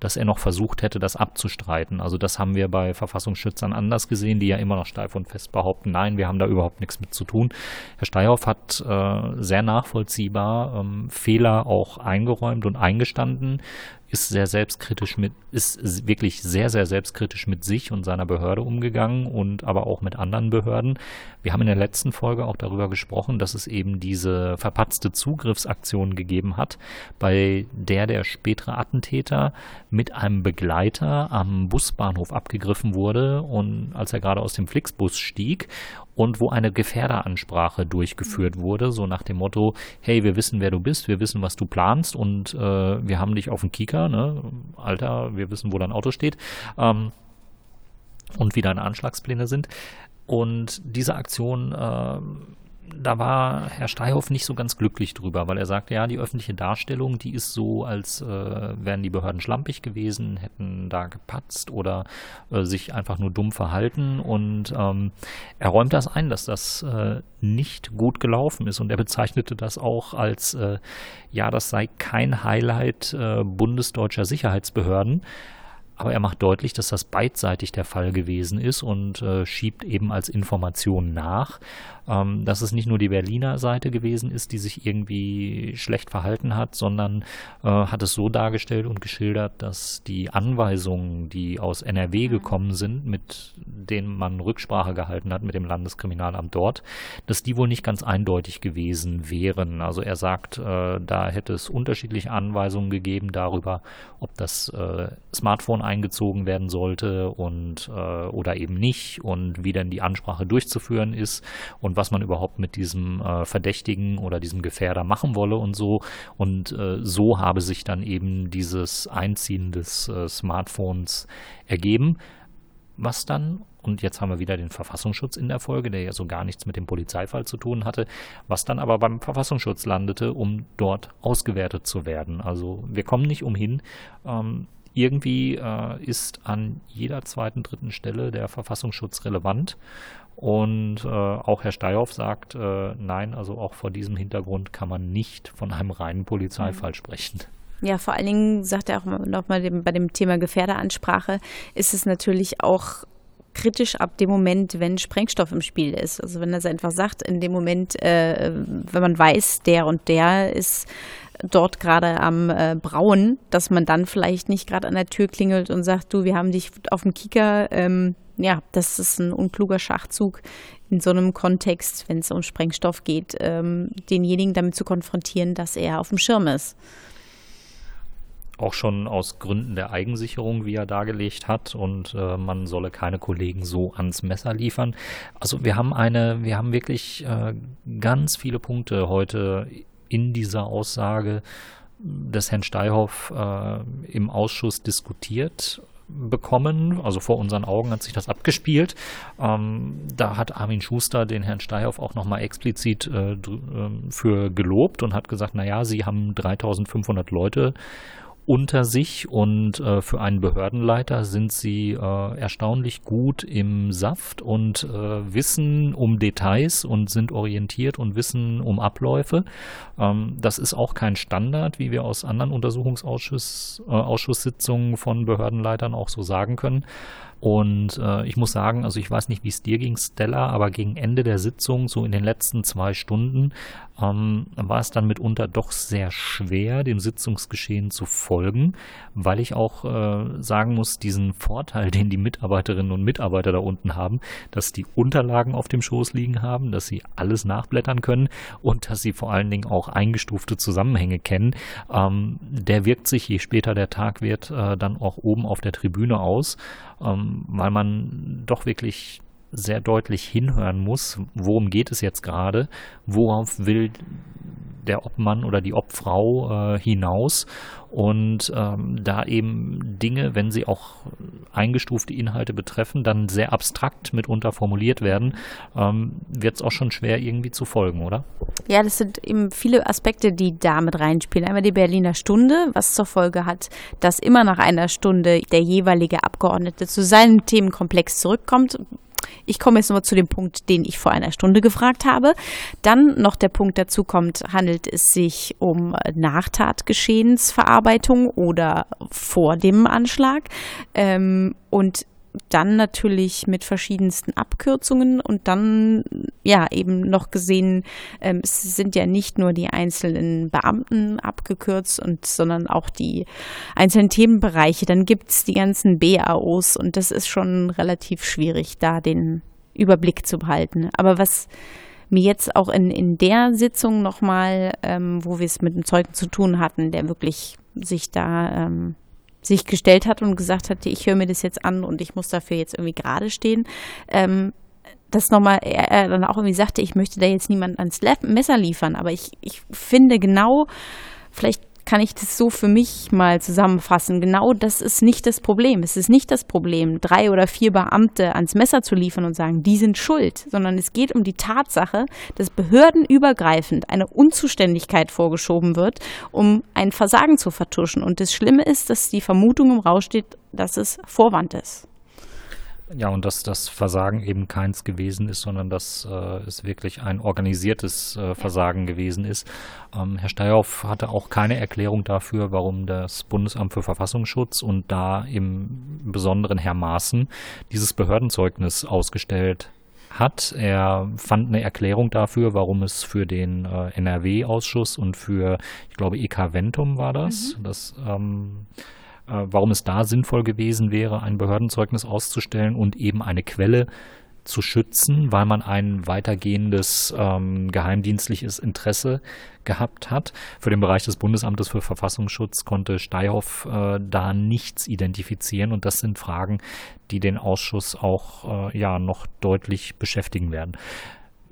dass er noch versucht hätte, das abzustreiten. Also das haben wir bei Verfassungsschützern anders gesehen, die ja immer noch steif und fest behaupten, nein, wir haben da überhaupt nichts mit zu tun. Herr Steyhoff hat äh, sehr nachvollziehbar ähm, Fehler auch eingeräumt und eingestanden, ist sehr selbstkritisch mit, ist wirklich sehr, sehr selbstkritisch mit sich und seiner Behörde umgegangen und aber auch mit anderen Behörden. Wir haben in der letzten Folge auch darüber gesprochen, dass es eben diese verpatzte Zugriffsaktion gegeben hat, bei der der spätere Attentäter mit einem Begleiter am Busbahnhof abgegriffen wurde und als er gerade aus dem Flixbus stieg und wo eine Gefährderansprache durchgeführt wurde, so nach dem Motto, hey, wir wissen, wer du bist, wir wissen, was du planst und äh, wir haben dich auf dem Kieker, ne? Alter, wir wissen, wo dein Auto steht ähm, und wie deine Anschlagspläne sind. Und diese Aktion äh, da war Herr Steihoff nicht so ganz glücklich drüber, weil er sagte, ja, die öffentliche Darstellung, die ist so, als äh, wären die Behörden schlampig gewesen, hätten da gepatzt oder äh, sich einfach nur dumm verhalten. Und ähm, er räumt das ein, dass das äh, nicht gut gelaufen ist. Und er bezeichnete das auch als, äh, ja, das sei kein Highlight äh, bundesdeutscher Sicherheitsbehörden. Aber er macht deutlich, dass das beidseitig der Fall gewesen ist und äh, schiebt eben als Information nach ähm, dass es nicht nur die Berliner Seite gewesen ist, die sich irgendwie schlecht verhalten hat, sondern äh, hat es so dargestellt und geschildert, dass die Anweisungen, die aus NRW mhm. gekommen sind, mit denen man Rücksprache gehalten hat mit dem Landeskriminalamt dort, dass die wohl nicht ganz eindeutig gewesen wären. Also er sagt, äh, da hätte es unterschiedliche Anweisungen gegeben darüber, ob das äh, Smartphone eingezogen werden sollte und äh, oder eben nicht und wie denn die Ansprache durchzuführen ist und was man überhaupt mit diesem äh, Verdächtigen oder diesem Gefährder machen wolle und so. Und äh, so habe sich dann eben dieses Einziehen des äh, Smartphones ergeben, was dann und jetzt haben wir wieder den Verfassungsschutz in der Folge, der ja so gar nichts mit dem Polizeifall zu tun hatte, was dann aber beim Verfassungsschutz landete, um dort ausgewertet zu werden. Also wir kommen nicht umhin. Ähm, irgendwie äh, ist an jeder zweiten, dritten Stelle der Verfassungsschutz relevant. Und äh, auch Herr Steyhoff sagt, äh, nein, also auch vor diesem Hintergrund kann man nicht von einem reinen Polizeifall mhm. sprechen. Ja, vor allen Dingen sagt er auch nochmal bei dem Thema Gefährderansprache, ist es natürlich auch kritisch ab dem Moment, wenn Sprengstoff im Spiel ist. Also wenn er einfach sagt, in dem Moment, äh, wenn man weiß, der und der ist dort gerade am äh, Brauen, dass man dann vielleicht nicht gerade an der Tür klingelt und sagt, du, wir haben dich auf dem Kicker, ähm, ja, das ist ein unkluger Schachzug in so einem Kontext, wenn es um Sprengstoff geht, ähm, denjenigen damit zu konfrontieren, dass er auf dem Schirm ist. Auch schon aus Gründen der Eigensicherung, wie er dargelegt hat, und äh, man solle keine Kollegen so ans Messer liefern. Also wir haben eine, wir haben wirklich äh, ganz viele Punkte heute in dieser Aussage des Herrn Steihoff äh, im Ausschuss diskutiert bekommen. Also vor unseren Augen hat sich das abgespielt. Ähm, da hat Armin Schuster den Herrn Steihoff auch nochmal explizit äh, äh, für gelobt und hat gesagt, naja, Sie haben 3500 Leute unter sich und äh, für einen Behördenleiter sind sie äh, erstaunlich gut im Saft und äh, wissen um Details und sind orientiert und wissen um Abläufe. Ähm, das ist auch kein Standard, wie wir aus anderen Untersuchungsausschusssitzungen äh, von Behördenleitern auch so sagen können. Und äh, ich muss sagen, also ich weiß nicht, wie es dir ging, Stella, aber gegen Ende der Sitzung, so in den letzten zwei Stunden, ähm, war es dann mitunter doch sehr schwer, dem Sitzungsgeschehen zu folgen, weil ich auch äh, sagen muss, diesen Vorteil, den die Mitarbeiterinnen und Mitarbeiter da unten haben, dass die Unterlagen auf dem Schoß liegen haben, dass sie alles nachblättern können und dass sie vor allen Dingen auch eingestufte Zusammenhänge kennen, ähm, der wirkt sich, je später der Tag wird, äh, dann auch oben auf der Tribüne aus, ähm, weil man doch wirklich sehr deutlich hinhören muss, worum geht es jetzt gerade, worauf will der Obmann oder die Obfrau äh, hinaus und ähm, da eben Dinge, wenn sie auch eingestufte Inhalte betreffen, dann sehr abstrakt mitunter formuliert werden, ähm, wird es auch schon schwer irgendwie zu folgen, oder? Ja, das sind eben viele Aspekte, die da mit reinspielen. Einmal die Berliner Stunde, was zur Folge hat, dass immer nach einer Stunde der jeweilige Abgeordnete zu seinem Themenkomplex zurückkommt, ich komme jetzt nur zu dem Punkt, den ich vor einer Stunde gefragt habe. Dann noch der Punkt dazu kommt, handelt es sich um Nachtatgeschehensverarbeitung oder vor dem Anschlag? Ähm, und dann natürlich mit verschiedensten Abkürzungen und dann ja eben noch gesehen, ähm, es sind ja nicht nur die einzelnen Beamten abgekürzt und sondern auch die einzelnen Themenbereiche. Dann gibt es die ganzen BAOs und das ist schon relativ schwierig, da den Überblick zu behalten. Aber was mir jetzt auch in, in der Sitzung nochmal, ähm, wo wir es mit einem Zeugen zu tun hatten, der wirklich sich da ähm, sich gestellt hat und gesagt hat, ich höre mir das jetzt an und ich muss dafür jetzt irgendwie gerade stehen. Ähm, das nochmal, er, dann auch irgendwie sagte, ich möchte da jetzt niemand ans Messer liefern, aber ich, ich finde genau, vielleicht kann ich das so für mich mal zusammenfassen. Genau das ist nicht das Problem. Es ist nicht das Problem, drei oder vier Beamte ans Messer zu liefern und sagen, die sind schuld, sondern es geht um die Tatsache, dass behördenübergreifend eine Unzuständigkeit vorgeschoben wird, um ein Versagen zu vertuschen. Und das Schlimme ist, dass die Vermutung im Raum steht, dass es Vorwand ist. Ja, und dass das Versagen eben keins gewesen ist, sondern dass äh, es wirklich ein organisiertes äh, Versagen gewesen ist. Ähm, Herr Steyhoff hatte auch keine Erklärung dafür, warum das Bundesamt für Verfassungsschutz und da im Besonderen Herr Maaßen dieses Behördenzeugnis ausgestellt hat. Er fand eine Erklärung dafür, warum es für den äh, NRW-Ausschuss und für, ich glaube, EK Ventum war das, mhm. das ähm, äh, warum es da sinnvoll gewesen wäre, ein Behördenzeugnis auszustellen und eben eine Quelle zu schützen, weil man ein weitergehendes ähm, geheimdienstliches Interesse gehabt hat. Für den Bereich des Bundesamtes für Verfassungsschutz konnte Steihoff äh, da nichts identifizieren und das sind Fragen, die den Ausschuss auch äh, ja noch deutlich beschäftigen werden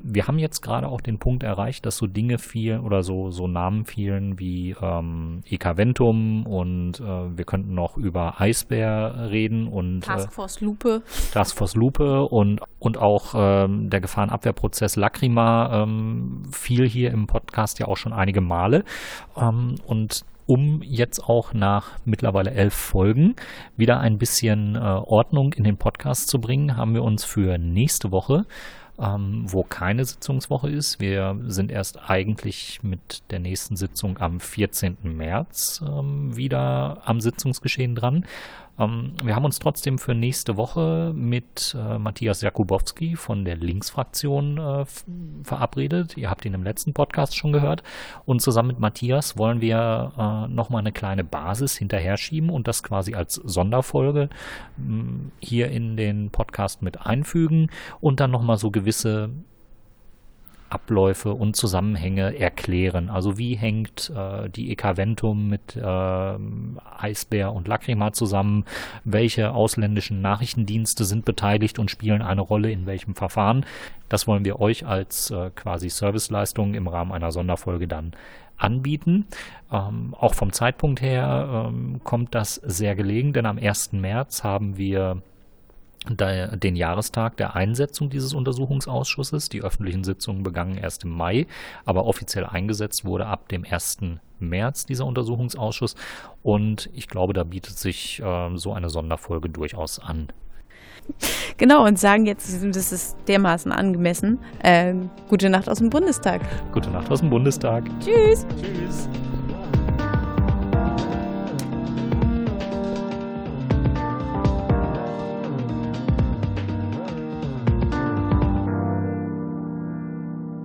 wir haben jetzt gerade auch den Punkt erreicht, dass so Dinge fielen oder so, so Namen fielen wie ähm, Ekaventum und äh, wir könnten noch über Eisbär reden und äh, Taskforce Lupe. Taskforce Lupe und, und auch ähm, der Gefahrenabwehrprozess Lacrima ähm, fiel hier im Podcast ja auch schon einige Male. Ähm, und um jetzt auch nach mittlerweile elf Folgen wieder ein bisschen äh, Ordnung in den Podcast zu bringen, haben wir uns für nächste Woche ähm, wo keine Sitzungswoche ist. Wir sind erst eigentlich mit der nächsten Sitzung am 14. März ähm, wieder am Sitzungsgeschehen dran. Ähm, wir haben uns trotzdem für nächste Woche mit äh, Matthias Jakubowski von der Linksfraktion äh, verabredet. Ihr habt ihn im letzten Podcast schon gehört. Und zusammen mit Matthias wollen wir äh, nochmal eine kleine Basis hinterher schieben und das quasi als Sonderfolge mh, hier in den Podcast mit einfügen und dann nochmal so gewisse Abläufe und Zusammenhänge erklären. Also wie hängt äh, die Ekaventum mit äh, Eisbär und Lacrima zusammen? Welche ausländischen Nachrichtendienste sind beteiligt und spielen eine Rolle in welchem Verfahren? Das wollen wir euch als äh, quasi Serviceleistung im Rahmen einer Sonderfolge dann anbieten. Ähm, auch vom Zeitpunkt her ähm, kommt das sehr gelegen, denn am 1. März haben wir den Jahrestag der Einsetzung dieses Untersuchungsausschusses. Die öffentlichen Sitzungen begannen erst im Mai, aber offiziell eingesetzt wurde ab dem 1. März dieser Untersuchungsausschuss. Und ich glaube, da bietet sich äh, so eine Sonderfolge durchaus an. Genau, und sagen jetzt, das ist dermaßen angemessen. Äh, gute Nacht aus dem Bundestag. Gute Nacht aus dem Bundestag. Tschüss. Tschüss.